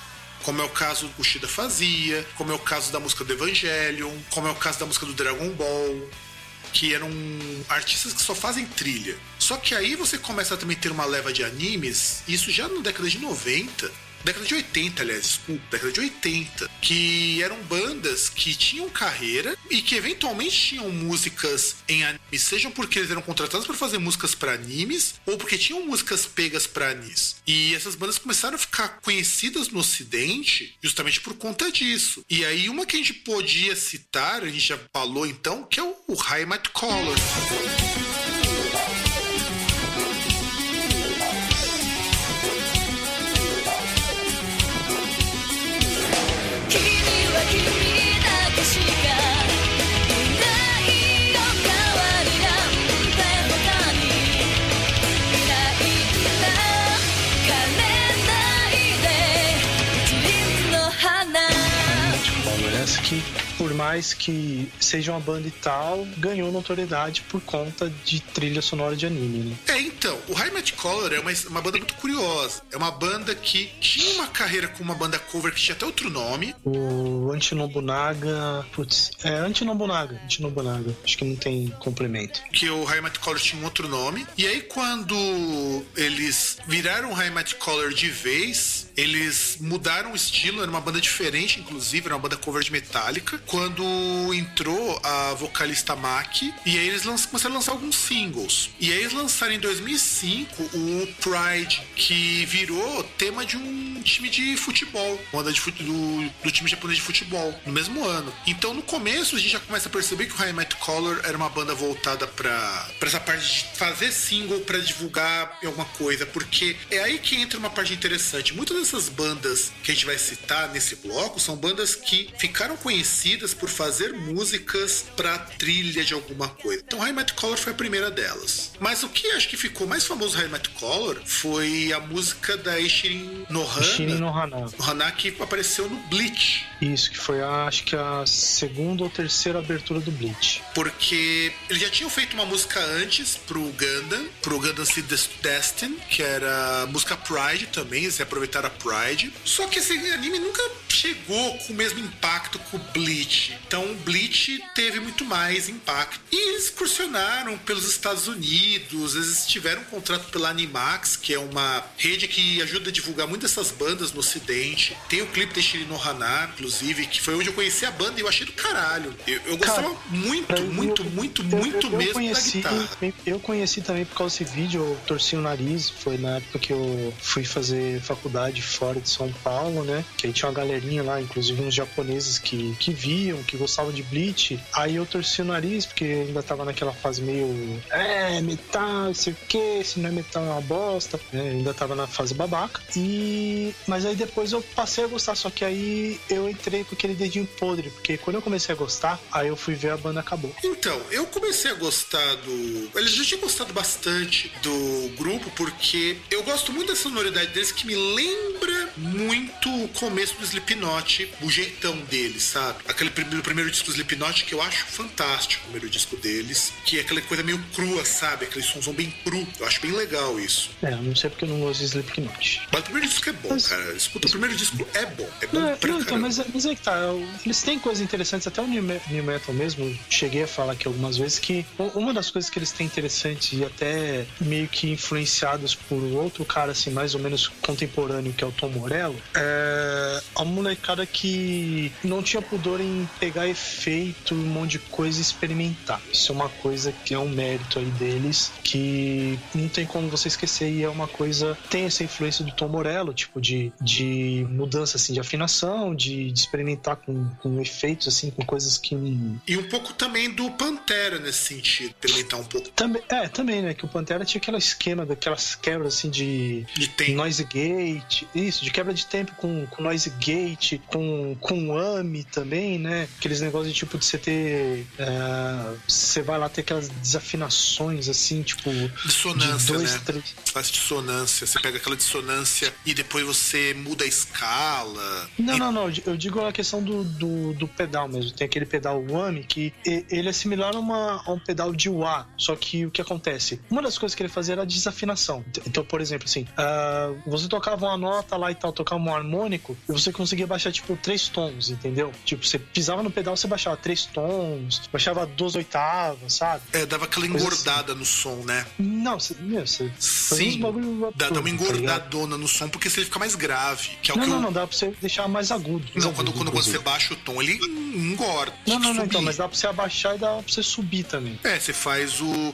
como é o caso o Shida fazia, como é o caso da música do Evangelion, como é o caso da música do Dragon Ball, que eram artistas que só fazem trilha. Só que aí você começa a também ter uma leva de animes, isso já na década de 90, década de 80, aliás, desculpa, década de 80, que eram bandas que tinham carreira e que eventualmente tinham músicas em anime, sejam porque eles eram contratados para fazer músicas para animes ou porque tinham músicas pegas para animes. E essas bandas começaram a ficar conhecidas no ocidente justamente por conta disso. E aí uma que a gente podia citar, a gente já falou então, que é o High Color. Por mais que seja uma banda e tal, ganhou notoriedade por conta de trilha sonora de anime, né? É, então, o High Match Color é uma, uma banda muito curiosa. É uma banda que tinha uma carreira com uma banda cover que tinha até outro nome. O Antinobunaga. Putz, é Antinobunaga. Antinobunaga. Acho que não tem complemento. Que o High Match Color tinha um outro nome. E aí, quando eles viraram o High Match Color de vez, eles mudaram o estilo. Era uma banda diferente, inclusive. Era uma banda cover de Metallica quando entrou a vocalista Maki, e aí eles começaram a lançar alguns singles. E aí eles lançaram em 2005 o Pride, que virou tema de um time de futebol, uma de fute do, do, time japonês de futebol, no mesmo ano. Então no começo a gente já começa a perceber que o High Might Color era uma banda voltada para essa parte de fazer single para divulgar alguma coisa, porque é aí que entra uma parte interessante. Muitas dessas bandas que a gente vai citar nesse bloco são bandas que ficaram conhecidas conhecidas por fazer músicas para trilha de alguma coisa. Então, High Met Color foi a primeira delas. Mas o que acho que ficou mais famoso High Met Color foi a música da Ishirin Nohana, Ishirin Nohana. Nohana que apareceu no Bleach. Isso, que foi a, acho que a segunda ou terceira abertura do Bleach. Porque eles já tinham feito uma música antes pro Gundam, pro Gundam Seed Destin, que era a música Pride também, eles aproveitaram a Pride. Só que esse anime nunca chegou com o mesmo impacto que o Bleach. Então o Bleach teve muito mais impacto. E eles excursionaram pelos Estados Unidos, eles tiveram um contrato pela Animax, que é uma rede que ajuda a divulgar muitas dessas bandas no ocidente. Tem o clipe de Shirino Hana, inclusive, que foi onde eu conheci a banda e eu achei do caralho. Eu, eu gostava Cara, muito, muito, eu, muito, eu, muito mesmo conheci, da guitarra. Eu conheci também por causa desse vídeo, eu torci o nariz, foi na época que eu fui fazer faculdade fora de São Paulo, né? Que aí tinha uma galerinha lá, inclusive uns japoneses que, que viam, que gostavam de Bleach. Aí eu torci o nariz, porque ainda tava naquela fase meio. É, metal, sei o que, se não é metal é uma bosta. É, ainda tava na fase babaca. E. Mas aí depois eu passei a gostar, só que aí eu entrei com aquele dedinho podre, porque quando eu comecei a gostar, aí eu fui ver a banda acabou. Então, eu comecei a gostar do. Eles já tinham gostado bastante do grupo, porque eu gosto muito da sonoridade deles que me lembra muito o começo do Slipknot Slipknot, o jeitão deles, sabe? Aquele primeiro, primeiro disco do Slipknot que eu acho fantástico, o primeiro disco deles, que é aquela coisa meio crua, sabe? Aquele somzão bem cru. Eu acho bem legal isso. É, eu não sei porque eu não gosto de Slipknot. Mas o primeiro disco é bom, mas... cara. Escuta, o primeiro disco é bom. É bom é, pra não, então, mas, mas é que tá. Eles têm coisas interessantes, até o New Metal mesmo. Cheguei a falar aqui algumas vezes que uma das coisas que eles têm interessantes e até meio que influenciados por outro cara, assim, mais ou menos contemporâneo, que é o Tom Morello, é molecada que não tinha pudor em pegar efeito, um monte de coisa e experimentar. Isso é uma coisa que é um mérito aí deles, que não tem como você esquecer e é uma coisa tem essa influência do Tom Morello, tipo de, de mudança assim de afinação, de, de experimentar com, com efeitos assim, com coisas que e um pouco também do Pantera nesse sentido, experimentar um pouco. Também, é, também, né, que o Pantera tinha aquele esquema daquelas quebras assim de, de tempo. noise gate, isso, de quebra de tempo com, com Noise Gate, com, com AMI também, né? Aqueles negócios de tipo de você ter. Uh, você vai lá ter aquelas desafinações assim, tipo. Dissonância, dois, né? Três... Faz dissonância. Você pega aquela dissonância e depois você muda a escala. Não, e... não, não. Eu digo a questão do, do, do, pedal mesmo. Tem aquele pedal AMI que ele é similar a, uma, a um pedal de wah. Só que o que acontece? Uma das coisas que ele fazia era a desafinação. Então, por exemplo, assim, uh, você tocava uma nota lá e tal, tocava um harmônico, e você conseguia baixar, tipo, três tons, entendeu? Tipo, você pisava no pedal, você baixava três tons, baixava duas oitavas, sabe? É, dava aquela engordada assim. no som, né? Não, você, meu, você Sim, dá, dá uma tá engordadona tá no som, porque ele fica mais grave. Que é não, o que não, eu... não, dá pra você deixar mais agudo. não, agudo, quando, quando você baixa o tom, ele engorda. Não, não, não, então, mas dá pra você abaixar e dá pra você subir também. É, você faz o.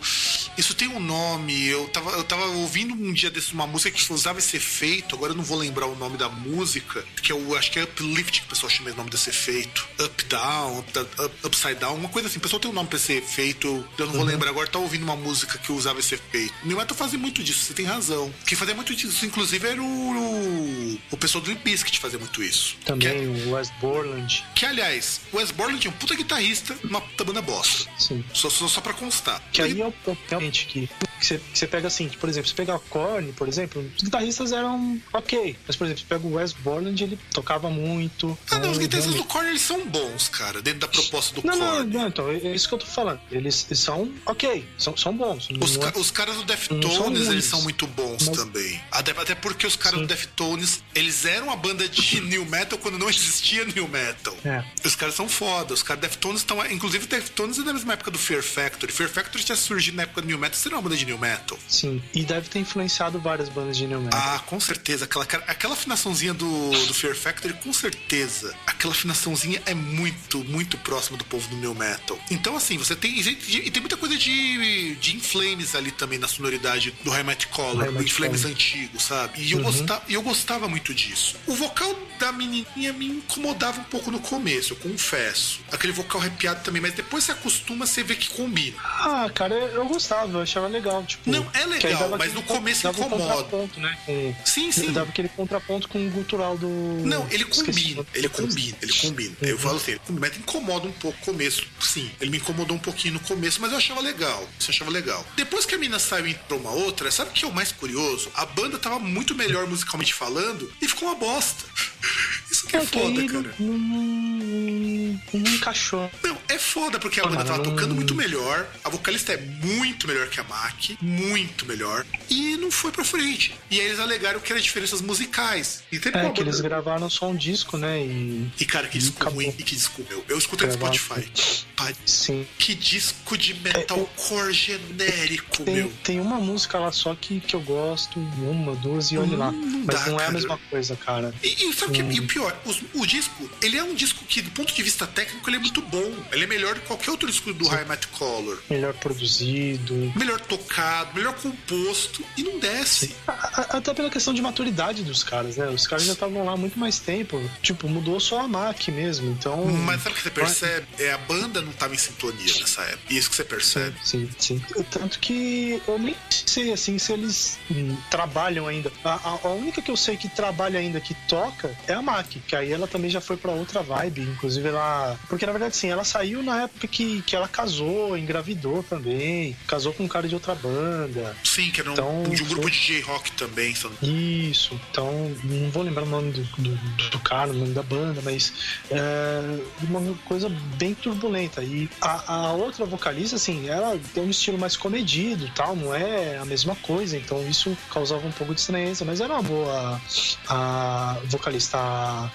Isso tem um nome. Eu tava, eu tava ouvindo um dia desse uma música que usava esse efeito, agora eu não vou lembrar o nome da música, que é o. Acho que é Uplift que o pessoal chama o nome desse efeito. Up down, up, up, upside down, uma coisa assim. O pessoal tem um nome pra esse efeito, eu não vou uhum. lembrar agora, tá ouvindo uma música que usava esse efeito. O New Metal fazia muito disso, você tem razão. Quem fazia muito disso, inclusive, era o. O, o pessoal do Limp Bizkit fazia muito isso. Também é, o Wes Borland. Que, aliás, o Wes Borland é um puta guitarrista, uma puta banda bosta. Sim. Só, só, só pra constar. Que aí é o realmente que, que você, que você pega assim, por exemplo, você pega a Korn, por exemplo, os guitarristas eram ok. Mas, por exemplo, você pega o Wes Borland, ele tocava muito. Ah, não, os guitarristas do Korn eles são bons, cara, dentro da proposta do não, Korn. Não, não, então, é, é isso que eu tô falando. Eles, eles são ok, são, são bons. Os, ca é, os caras do Deftones, eles são muito bons mas... também. Até, até porque os caras Sim. do Deftones, eles eram uma banda de new metal quando não existia new metal. É. Os caras são foda. Os caras Deftones estão. Inclusive, Deftones é da mesma época do Fear Factory. Fear Factory tinha surgido na época do new metal, seria uma banda de new metal. Sim, e deve ter influenciado várias bandas de new metal. Ah, com certeza. Aquela, aquela afinaçãozinha do, do Fear Factory, com certeza. Aquela afinaçãozinha é muito, muito próxima do povo do new metal. Então, assim, você tem. E tem muita coisa de, de Inflames ali também na sonoridade do Met Color, do Inflames antigo, sabe? E eu, uhum. gostava, eu gostava muito disso. O vocal da menininha me incomodava um pouco no começo, eu confesso. Aquele vocal arrepiado também, mas depois você acostuma, você vê que combina. Ah, cara, eu gostava, eu achava legal. Tipo, não, é legal, mas no começo incomoda. Um né? Com, sim, sim. Dava aquele contraponto com o gutural do. Não, ele combina, ele combina, ele combina. Uhum. Eu falo assim, mas incomoda um pouco o começo. Sim, ele me incomodou um pouquinho no começo, mas eu achava legal. Isso eu achava legal. Depois que a mina saiu e entrou uma outra, sabe o que é o mais curioso? A banda tava muito melhor musicalmente falando e ficou uma bosta. Isso que é, é foda, cara. Não, não, não, encaixou. Não, é foda porque a banda tava tocando muito melhor, a vocalista é muito melhor que a Mac, muito melhor, e não foi pra frente. E aí eles alegaram que eram diferenças musicais. E é, que eles gravaram só um disco, né? E, e cara, que disco ruim e que disco meu. Eu escutei no Spotify. Pai, Sim. Que disco de metalcore é, genérico, tem, meu. Tem uma música lá só que, que eu gosto, uma, duas e olhe hum, lá. Mas dá, não é cara. a mesma coisa, cara. E, e sabe hum. que, e o pior, os, o disco, ele é um disco que, do ponto de vista técnico, ele é muito bom. Ele é melhor que qualquer outro disco do. High Color. Melhor produzido. Melhor tocado, melhor composto. E não desce. Até pela questão de maturidade dos caras, né? Os caras já estavam lá há muito mais tempo. Tipo, mudou só a Mac mesmo. Então. Mas sabe o que você percebe? É a banda não estava em sintonia nessa época. Isso que você percebe. Sim, sim. sim. Tanto que eu nem sei assim se eles hum, trabalham ainda. A, a, a, única que eu sei que trabalha ainda, que toca, é a Mac, que aí ela também já foi para outra vibe. Inclusive ela. Porque na verdade, sim, ela saiu na época que, que ela casou, engravidou também. Casou com um cara de outra banda. Sim, que era um, então, de um grupo de J-Rock também. São... Isso. Então, não vou lembrar o nome do, do, do cara, o nome da banda, mas é uma coisa bem turbulenta. E a, a outra vocalista, assim, ela tem um estilo mais comedido tal, não é a mesma coisa. Então isso causava um pouco de estranheza, mas era uma boa a vocalista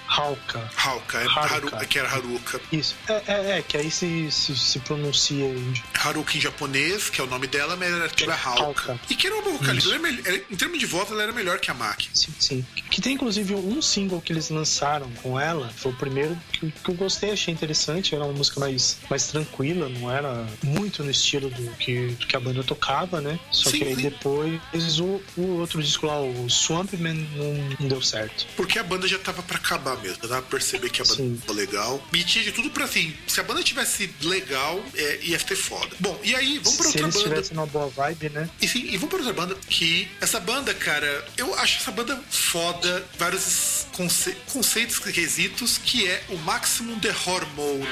Hauka. Hauka, é Haruka. que era Haruka. Isso. É, é, é, que aí se, se, se pronuncia em... Haruka em japonês, que é o nome dela, mas era tipo é, Hauka. E que era uma vocalista. Ela, em termos de voz, ela era melhor que a Maki. Sim, sim. Que tem inclusive um single que eles lançaram com ela, foi o primeiro que, que eu gostei, achei interessante. Era uma música mais, mais tranquila, não era muito no estilo do que, do que a banda tocava, né? Só sim, que aí sim. depois o, o outro disco lá, o Swampman, não, não deu certo. Porque a banda já tava para acabar mesmo, dá pra perceber que a banda sim. tava legal. E tinha de tudo pra assim, se a banda tivesse legal, é, ia ter foda. Bom, e aí, vamos pra Se outra banda. tivessem uma boa vibe, né? E sim, e vamos pra outra banda, que essa banda, cara, eu acho essa banda foda, vários conce conceitos, quesitos, que é o Maximum The Hormone.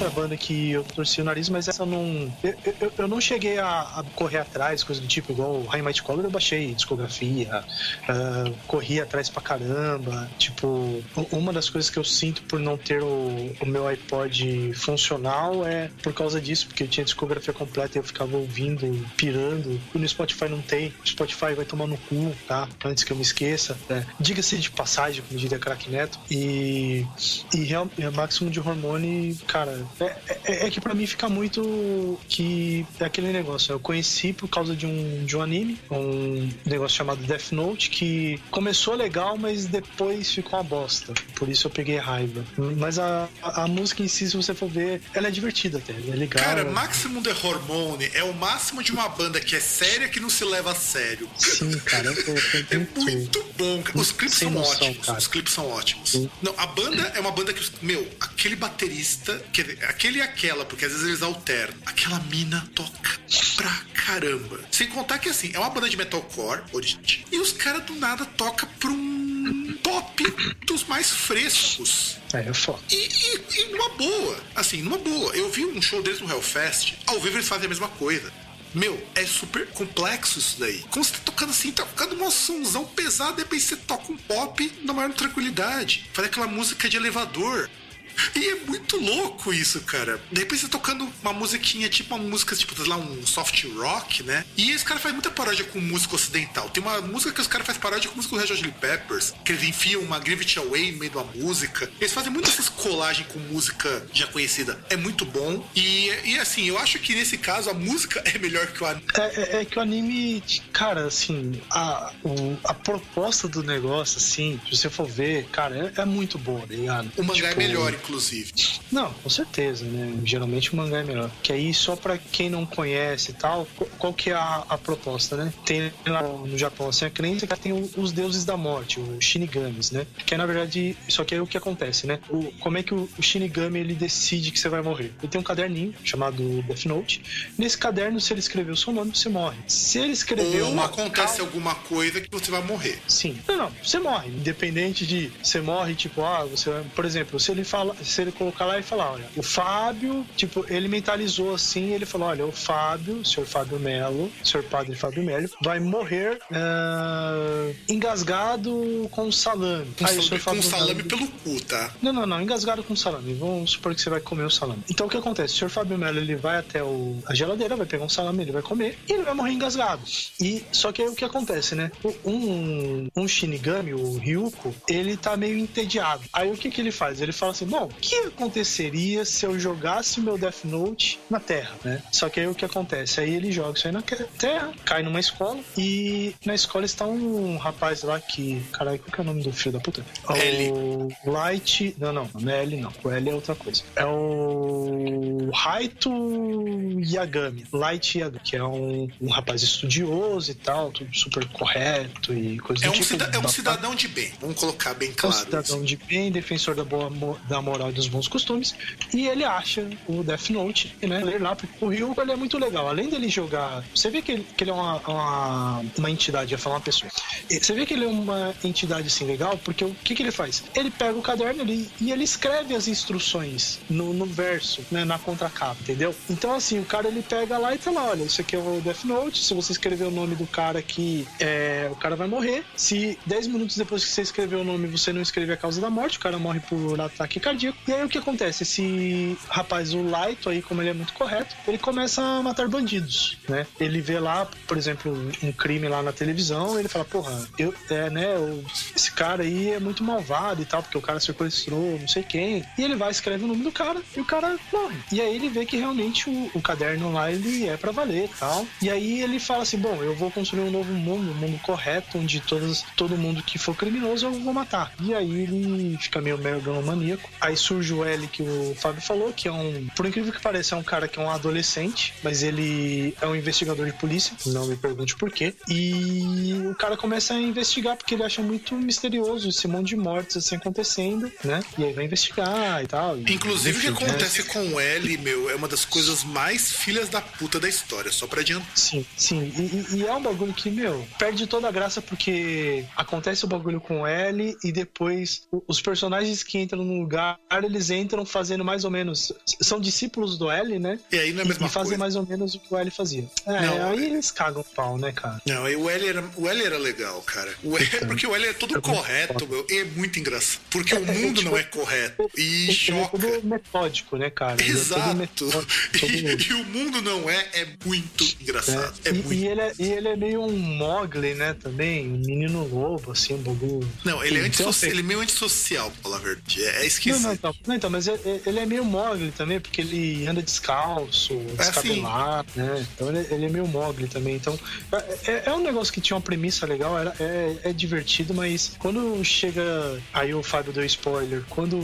Outra banda que eu torci o nariz, mas essa não. Eu, eu, eu não cheguei a, a correr atrás, coisa do tipo, igual o High Might Color, eu baixei discografia, uh, corri atrás pra caramba. Tipo, uma das coisas que eu sinto por não ter o, o meu iPod funcional é por causa disso, porque eu tinha discografia completa e eu ficava ouvindo, pirando. E no Spotify não tem. O Spotify vai tomar no cu, tá? Antes que eu me esqueça. É. Diga-se de passagem, como diria Crack Neto. E, e real, é, Máximo de Hormone, cara, é, é, é que para mim fica muito que é aquele negócio. Eu conheci por causa de um, de um anime, um negócio chamado Death Note, que começou legal, mas depois ficou uma bosta. Por isso eu peguei raiva. Mas a, a, a música em si, se você for ver, ela é divertida até, é legal. Cara, Maximum The Hormone é o máximo de uma banda que é séria que não se leva a sério. Sim, cara, eu, é muito bom. Os clipes são noção, ótimos. cara. Os clipes são ótimos. Sim. Não, a banda é uma banda que, meu, aquele baterista, aquele e aquela, porque às vezes eles alternam. Aquela mina toca pra caramba. Sem contar que assim, é uma banda de metalcore, original, e os caras do nada tocam pra um pop dos mais frescos. É, é foda. E, e, e numa boa, assim, numa boa. Eu vi um show deles no Hellfest, ao vivo eles fazem a mesma coisa. Meu, é super complexo isso daí. Como você tá tocando assim, tá tocando um somzão pesado, depois você toca um pop na maior tranquilidade. Faz aquela música de elevador. E é muito louco isso, cara. De repente você tocando uma musiquinha, tipo uma música, tipo, sei lá, um soft rock, né? E esse cara faz muita paródia com música ocidental. Tem uma música que os caras fazem paródia com música do Red Hot Chili Peppers, que eles enfiam uma It Away no meio uma música. Eles fazem muito essas colagens com música já conhecida. É muito bom. E, e assim, eu acho que nesse caso a música é melhor que o anime. É, é, é que o anime, cara, assim, a, o, a proposta do negócio, assim, se você for ver, cara, é, é muito boa, tá ligado? O mangá tipo, é melhor, inclusive. Não, com certeza, né? Geralmente o mangá é melhor. Que aí, só pra quem não conhece e tal, qual que é a, a proposta, né? Tem lá no Japão, assim, a crença que tem os deuses da morte, os Shinigamis, né? Que é, na verdade, só que é o que acontece, né? O, como é que o, o Shinigami, ele decide que você vai morrer? Ele tem um caderninho chamado Death Note. Nesse caderno, se ele escrever o seu nome, você morre. Se ele escreveu Ou acontece alguma coisa que você vai morrer. Sim. Não, não, você morre. Independente de você morre, tipo, ah, você. Por exemplo, se ele fala, se ele colocar lá e falar, olha, o Fábio, tipo, ele mentalizou assim, ele falou, olha, o Fábio, o senhor Fábio Melo, o senhor padre Fábio Melo, vai morrer ah, engasgado com salame. Com, Aí o sal- senhor com salame pelo cu, tá? não, não, não, engasgado com salame. Vamos supor que você vai comer o salame. Então o que acontece? O senhor Fábio Melo ele vai até o, a geladeira, vai pegar um salame, ele vai comer e ele vai morrer engasgado. E só que aí o que acontece, né? Um, um Shinigami, o Ryuko, ele tá meio entediado. Aí o que que ele faz? Ele fala assim: bom, o que aconteceria se eu jogasse meu Death Note na Terra, né? Só que aí o que acontece? Aí ele joga isso aí na Terra, cai numa escola e na escola está um rapaz lá que. Caralho, qual que é o nome do filho da puta? L. O Light. Não, não, não é L, não. O L é outra coisa. É o Raito Yagami. Light Yagami, que é um, um rapaz estudioso e tal, tudo super correto e coisa É do um, tipo. cida- é um cidadão de bem. Vamos colocar bem é um claro. cidadão de bem, defensor da, boa, da moral e dos bons costumes. E ele acha o Death Note, né? Ler lá, o Ryuko ele é muito legal. Além dele jogar. Você vê que ele, que ele é uma, uma, uma entidade, ia falar uma pessoa. Você vê que ele é uma entidade assim legal, porque o que, que ele faz? Ele pega o caderno ali e ele escreve as instruções no, no verso, né? Na contracapa, entendeu? Então, assim, o cara ele pega lá e tá lá: olha, isso aqui é o Death Note. Se você escrever o nome do cara aqui, é, o cara vai morrer. Se 10 minutos depois que você escreveu o nome você não escrever a causa da morte, o cara morre por ataque cardíaco. E aí o que acontece? Esse rapaz, o Laito aí, como ele é muito correto, ele começa a matar bandidos, né? Ele vê lá, por exemplo, um crime lá na televisão, ele fala, porra, eu, é, né, o- esse cara aí é muito malvado e tal, porque o cara sequestrou não sei quem. E ele vai, escreve o nome do cara e o cara morre. E aí ele vê que realmente o, o caderno lá, ele é pra valer e tal. E aí ele fala assim, bom, eu vou construir um novo mundo, um mundo correto, onde todos, todo mundo que for criminoso eu vou matar. E aí ele fica meio megalomaníaco. Aí aí surge o L que o Fábio falou, que é um, por incrível que pareça, é um cara que é um adolescente, mas ele é um investigador de polícia, não me pergunte por quê. E o cara começa a investigar porque ele acha muito misterioso esse monte de mortes assim acontecendo, né? E aí vai investigar e tal. Inclusive, o que acontece né? com o L, meu, é uma das coisas mais filhas da puta da história, só pra adiantar. Sim, sim. E, e, é um bagulho que, meu, perde toda a graça porque acontece o bagulho com o L e depois os personagens que entram no lugar, eles entram fazendo mais ou menos. São discípulos do L, né? E aí não é a mesma e, e fazem mais ou menos o que o L fazia. É, não, aí eles cagam o pau, né, cara? Não, o L era, o L era legal, cara. O L, então, porque o L é todo é correto, meu. E é muito engraçado. Porque é, o mundo é, tipo, não é correto. E choca. É todo metódico, né, cara? Exato. É e, e, o mundo não é, é muito engraçado. É, e, muito... E, ele é, e ele é meio um Mogli, né, também. Um menino lobo, assim, um bagulho. Não, ele é, antissocial, ele é meio antissocial, pra falar a verdade. É, esquisito. Não, não, então, não, então mas ele é meio Mogli também, porque ele anda descalço, descabelado, assim. né? Então ele, ele, é meio Mogli também. Então é, é, um negócio que tinha uma premissa legal, era, é, é divertido, mas quando chega. Aí o Fábio deu spoiler. Quando.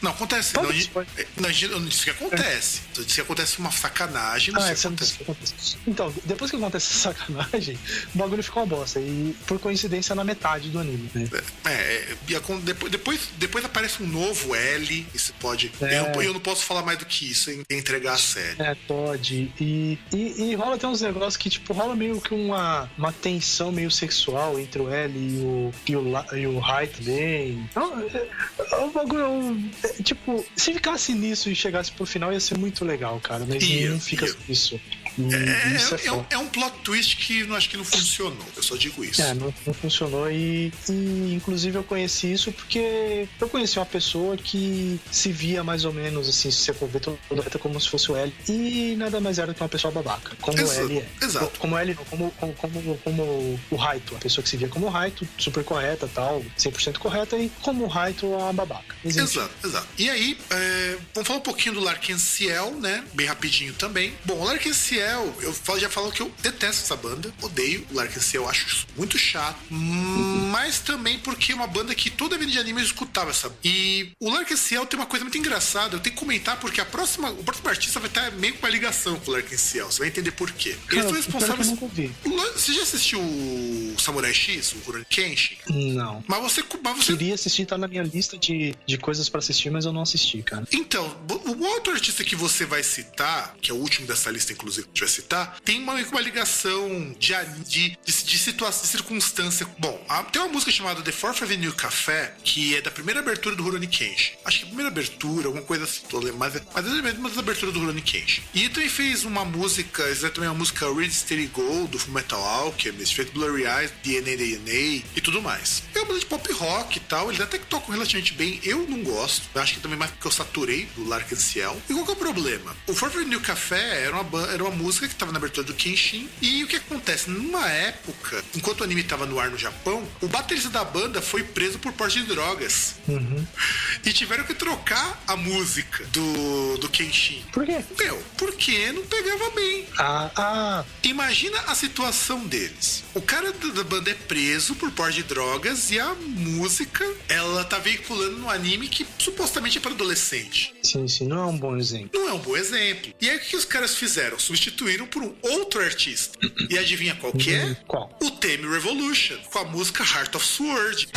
Não, acontece. Não, não, eu não disse que acontece. Eu disse que acontece uma sacanagem. Não ah, sei acontece. que acontece. Então, depois que acontece essa sacanagem, o bagulho ficou uma bosta. E por coincidência na metade do anime, né? É, é depois, depois, depois aparece um novo L. Isso pode. É. Eu, eu, não posso falar mais do que isso, em entregar a série. É, pode. E, e, e rola até uns negócios que, tipo, rola meio que uma, uma tensão meio sexual entre o L e o, e o, e o Rai também. Então, é, é, um bagulho. É, tipo, se ficasse nisso e chegasse pro final, ia ser muito legal, cara. Mas não fica e, isso. É, é, é, é, um plot twist que não acho que não funcionou. Eu só digo isso. É, não, não funcionou e, e, inclusive eu conheci isso porque eu conheci uma pessoa que se via mais ou menos assim, se você for ver toda como se fosse o L e nada mais era que uma pessoa babaca, como Exato. o L é. Exato. Como o L, como, como, como, como o Raito, a pessoa que se via como o Raito, super correta, tal, 100% correta e como o Raito a babaca. Existe. Exato, exato. E aí, é, vamos falar um pouquinho do Larkin Ciel, né? Bem rapidinho também. Bom, o Larkin Ciel Eu já falo que eu detesto essa banda, odeio o Larkin Ciel, acho muito chato, mas também porque é uma banda que toda vida de anime eu escutava essa. E o Larkin Ciel tem uma coisa muito engraçada, eu tenho que comentar porque a próxima, o próximo artista vai estar meio com uma ligação com o Larkin Ciel, você vai entender por quê. Eles são responsáveis. Você já assistiu o Samurai X, o Rurouni Kenshin? Não. Mas você, mas você... Queria assistir, tá na minha lista de, de coisas para assistir, mas eu não assisti, cara. Então, o outro artista que você vai citar, que é o último dessa lista, inclusive, gente vai citar, tem uma, uma ligação de, de, de, de situação, de circunstância. Bom, a, tem uma música chamada The Fourth Avenue Café, que é da primeira abertura do Rurouni Kenshin. Acho que a primeira abertura, alguma coisa assim, tô lembrando, mas, mas é uma das aberturas do Rurouni Kenshin. E também fez uma música, exatamente uma música Read Steady Go, do Metal Alchemist, feito Blurry Eyes, DNA DNA e tudo mais. É uma banda de pop rock e tal, eles até que tocam relativamente bem, eu não gosto, eu acho que também mais porque eu saturei do Larkin Ciel. E qual que é o problema? O Fourth Avenue Café era uma, era uma música que tava na abertura do Kenshin. E o que acontece? Numa época, enquanto o anime estava no ar no Japão, o baterista da banda foi preso por porte de drogas. Uhum. E tiveram que trocar a música do, do Kenshin. Por quê? Meu, porque não pegava bem. Ah, ah. Imagina a situação deles. O cara da banda é preso por porte de drogas e a música, ela tá veiculando no anime que supostamente é para adolescente. Sim, sim, não é um bom exemplo. Não é um bom exemplo. E aí o que os caras fizeram? Substituíram por um outro artista. E adivinha qual que é? Qual? O Theme Revolution, com a música Heart of Sword.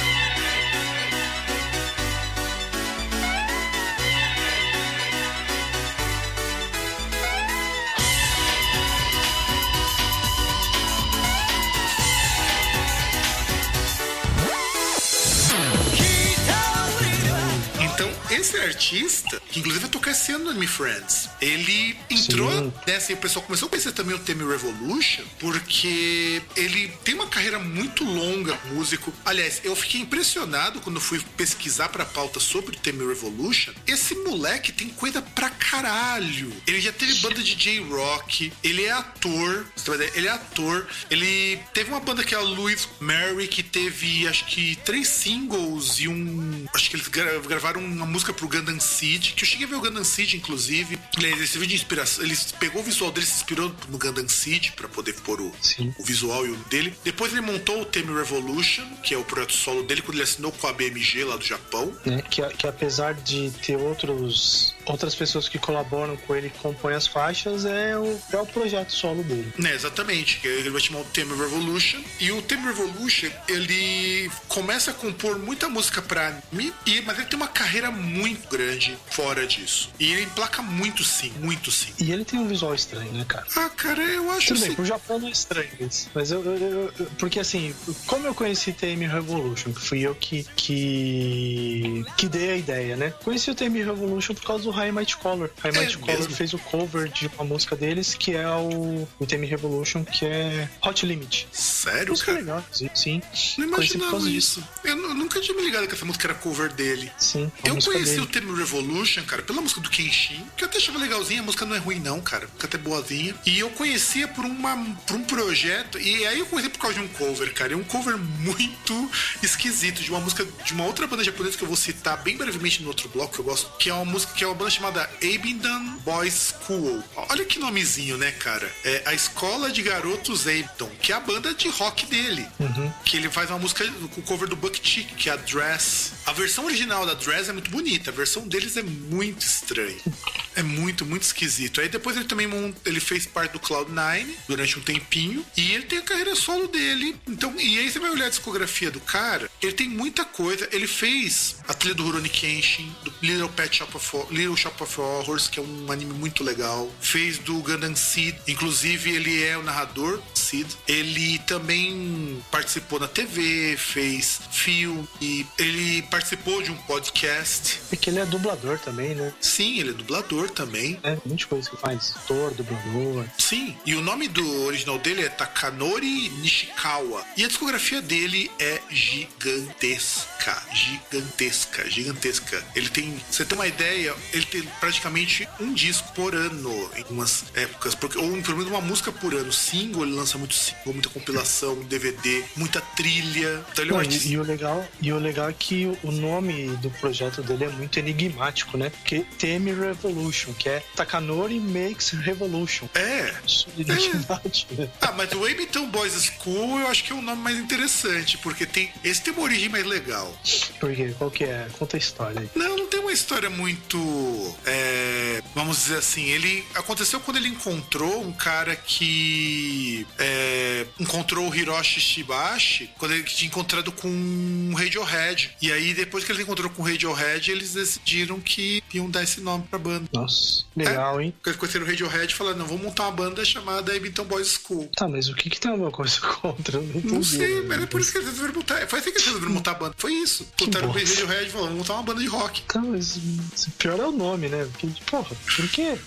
Esse artista, que inclusive vai tocar esse ano no Anime Friends, ele entrou nessa e o pessoal começou a conhecer também o Theme Revolution, porque ele tem uma carreira muito longa músico. Aliás, eu fiquei impressionado quando fui pesquisar pra pauta sobre o Theme Revolution. Esse moleque tem coisa pra caralho. Ele já teve banda de J-Rock, ele é ator, ele é ator, ele teve uma banda que é a Louis Mary, que teve acho que três singles e um. Acho que eles gravaram uma música pro Gundam Seed, que eu cheguei a ver o Gundam Seed, inclusive. Ele, vídeo de inspiração, ele pegou o visual dele, se inspirou no Gundam Seed pra poder pôr o, o visual e o dele. Depois ele montou o Theme Revolution, que é o projeto solo dele, quando ele assinou com a BMG lá do Japão. É, que, que apesar de ter outros outras pessoas que colaboram com ele que compõem as faixas, é o, é o projeto solo dele. É, exatamente. Ele vai chamar o Theme Revolution. E o Theme Revolution, ele começa a compor muita música pra mim, e, mas ele tem uma carreira muito grande fora disso. E ele emplaca muito sim, muito sim. E ele tem um visual estranho, né, cara? Ah, cara, eu acho Tudo assim... bem, pro Japão não é estranho isso. Mas eu, eu, eu, Porque assim, como eu conheci Theme Revolution, que fui eu que, que. que dei a ideia, né? Conheci o Theme Revolution por causa do High Might Color. High Might É Color mesmo? fez o cover de uma música deles, que é o, Theme Revolution, que é Hot Limit. Sério, Música cara? legal, sim. Não imaginava isso. Eu nu- nunca tinha me ligado que essa música era cover dele. Sim, Eu conheci dele. o Theme Revolution, cara, pela música do Kenshin, que eu até achava legalzinha, a música não é ruim não, cara, fica até boazinha. E eu conhecia por, uma, por um projeto, e aí eu conheci por causa de um cover, cara. É um cover muito esquisito, de uma música de uma outra banda japonesa que eu vou citar bem brevemente no outro bloco que eu gosto, que é uma música que é uma banda chamada Abingdon Boys School. Olha que nomezinho, né, cara? É a Escola de Garotos Abingdon, que é a banda de rock dele. Que ele faz uma música com o cover do Buck Chick, que é a Dress. A versão original da Dress é muito bonita, a versão deles é muito estranha. É muito, muito esquisito. Aí depois ele também ele fez parte do Cloud9 durante um tempinho. E ele tem a carreira solo dele. Então, e aí você vai olhar a discografia do cara, ele tem muita coisa. Ele fez a trilha do Rurouni Kenshin, do Little Pet Shop of, Hor- Little Shop of Horrors, que é um anime muito legal. Fez do Gundam Seed, inclusive ele é o narrador Seed. Ele também participou na TV, fez filme, ele participou de um podcast. Porque ele é dublador também, né? Sim, ele é dublador também. É, de coisa que faz. Ator, dublador. Sim, e o nome do original dele é Takanori Nishikawa. E a discografia dele é gigantesca. Gigantesca, gigantesca. Ele tem, você tem uma ideia, ele tem praticamente um disco por ano em umas épocas, porque, ou pelo menos uma música por ano. Single, ele lança muito single, muita compilação, DVD, muita trilha. Então ele é um artista. e, e o legal, e o legal é que o- nome do projeto dele é muito enigmático, né? Porque Theme Revolution, que é Takanori Makes Revolution. É. É? Ah, mas o Abington Boys School eu acho que é um nome mais interessante, porque tem esse tem uma origem mais legal. Por quê? Qual que é? Conta a história aí. Não, não tem uma história muito. É, vamos dizer assim, ele. Aconteceu quando ele encontrou um cara que. é, encontrou o Hiroshi Shibashi, quando ele tinha encontrado com o Radiohead. E aí, depois que ele encontrou com o Radiohead, eles decidiram que iam dar esse nome pra banda. Nossa, legal, hein? Porque eles conheceram o Radiohead e falaram: não, vamos montar uma banda chamada Abington Boys School. Tá, mas o que que tem alguma coisa contra? Eu Não, Não sei, mas é por isso que eles resolveram montar. Foi assim que eles resolveram montar a banda. Foi isso. Botaram o. Radiohead e falaram: vamos montar uma banda de rock. Tá, mas pior é o nome, né? Porque, porra, por quê?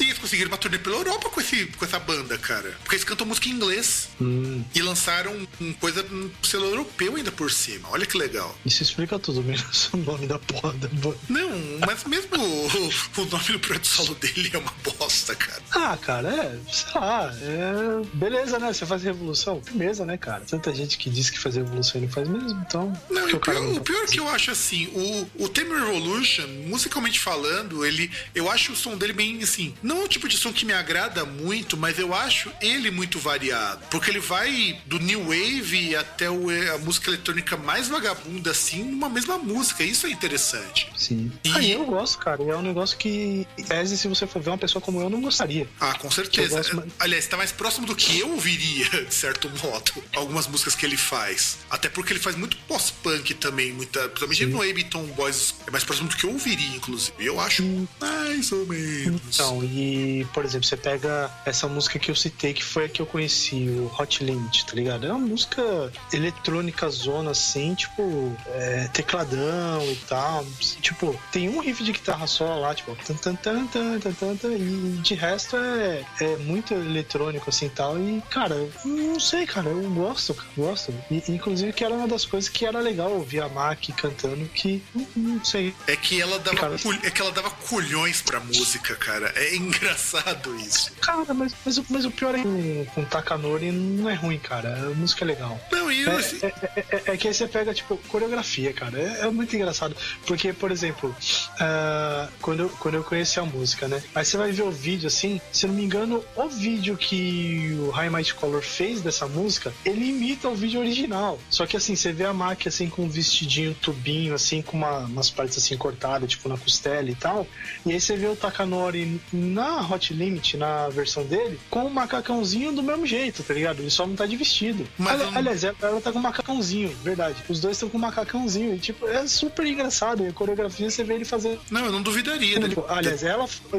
E eles conseguiram uma turnê pela Europa com, esse, com essa banda, cara. Porque eles cantam música em inglês. Hum, E lançaram um coisa um selo europeu ainda por cima. Olha que legal. isso explica tudo, menos o nome da porra da banda. Não, mas mesmo o, o nome do projeto solo dele é uma bosta, cara. Ah, cara, é, sei lá, é. Beleza, né? Você faz revolução? Beleza, né, cara? Tanta gente que diz que faz revolução e não faz mesmo, então. Não, o pior, o pior é que eu acho assim, o, o Theme Revolution, musicalmente falando, ele. Eu acho o som dele bem assim. Não é o tipo de som que me agrada muito, mas eu acho ele muito variado. Porque ele vai do New Wave até o- a música eletrônica mais vagabunda, assim, numa mesma música. Isso é interessante. Sim. E- Aí eu gosto, cara. É um negócio que, tese, se você for ver uma pessoa como eu, não gostaria. Ah, com certeza. gosto mais- Aliás, tá mais próximo do que eu ouviria, de certo modo, algumas músicas que ele faz. Até porque ele faz muito pós-punk também, muita. Principalmente no Abington Boys. É mais próximo do que eu ouviria, inclusive. Eu acho mais ou menos. Então, e, por exemplo, você pega essa música que eu citei, que foi a que eu conheci, o Hot Limit, tá ligado? É uma música eletrônica zona, assim, tipo, é, tecladão e tal. Tipo, tem um riff de guitarra só lá, tipo, tan, tan, tan, tan, tan, tan, tan, e de resto é, é muito eletrônico, assim, tal. E, cara, eu não sei, cara, eu gosto, cara, gosto. E, inclusive, que era uma das coisas que era legal ouvir a Mac cantando, que, não, não sei, É que ela dava, Cara, cul- é que ela dava culhões pra música, cara. É engraçado isso. Cara, mas, mas, mas o pior é que com Takanori não é ruim, cara. A música é legal. Não, e eu, É, assim, é, é, é- é que aí você pega, tipo, coreografia, cara. É, é muito engraçado. Porque, por exemplo, ah, quando, eu, quando eu conheci a música, né? Aí você vai ver o vídeo, assim, se eu não me engano, o vídeo que o High Might Color fez dessa música, ele imita o vídeo original. Só que, assim, você vê a Maki, assim, com um vestidinho, tubinho, assim, com uma- umas partes, assim, cortadas, tipo, na costela e tal. E aí você vê o Takanori na Hot Limit, na versão dele, com o macacãozinho do mesmo jeito, tá ligado? Ele só não tá de vestido. Mas Ali- Aliás, ela ela tá com um macacãozinho, verdade. Os dois estão com um macacãozinho. E, tipo, é super engraçado. E a coreografia você vê ele fazer. não, eu não duvidaria dele. Tipo, aliás, ela. Tipo,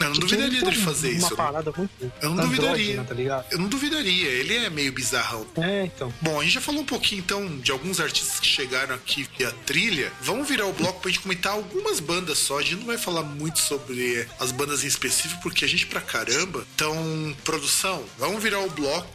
Eu não duvidaria dele fazer uma isso. parada muito. Eu não duvidaria. Tá ligado? Eu não duvidaria, ele é meio bizarrão. É, então. Bom, a gente já falou um pouquinho então de alguns artistas que chegaram aqui via trilha. Vamos virar o bloco pra gente comentar algumas bandas só. A gente não vai falar muito sobre as bandas em específico, porque a gente pra caramba. Então, produção, vamos virar o bloco.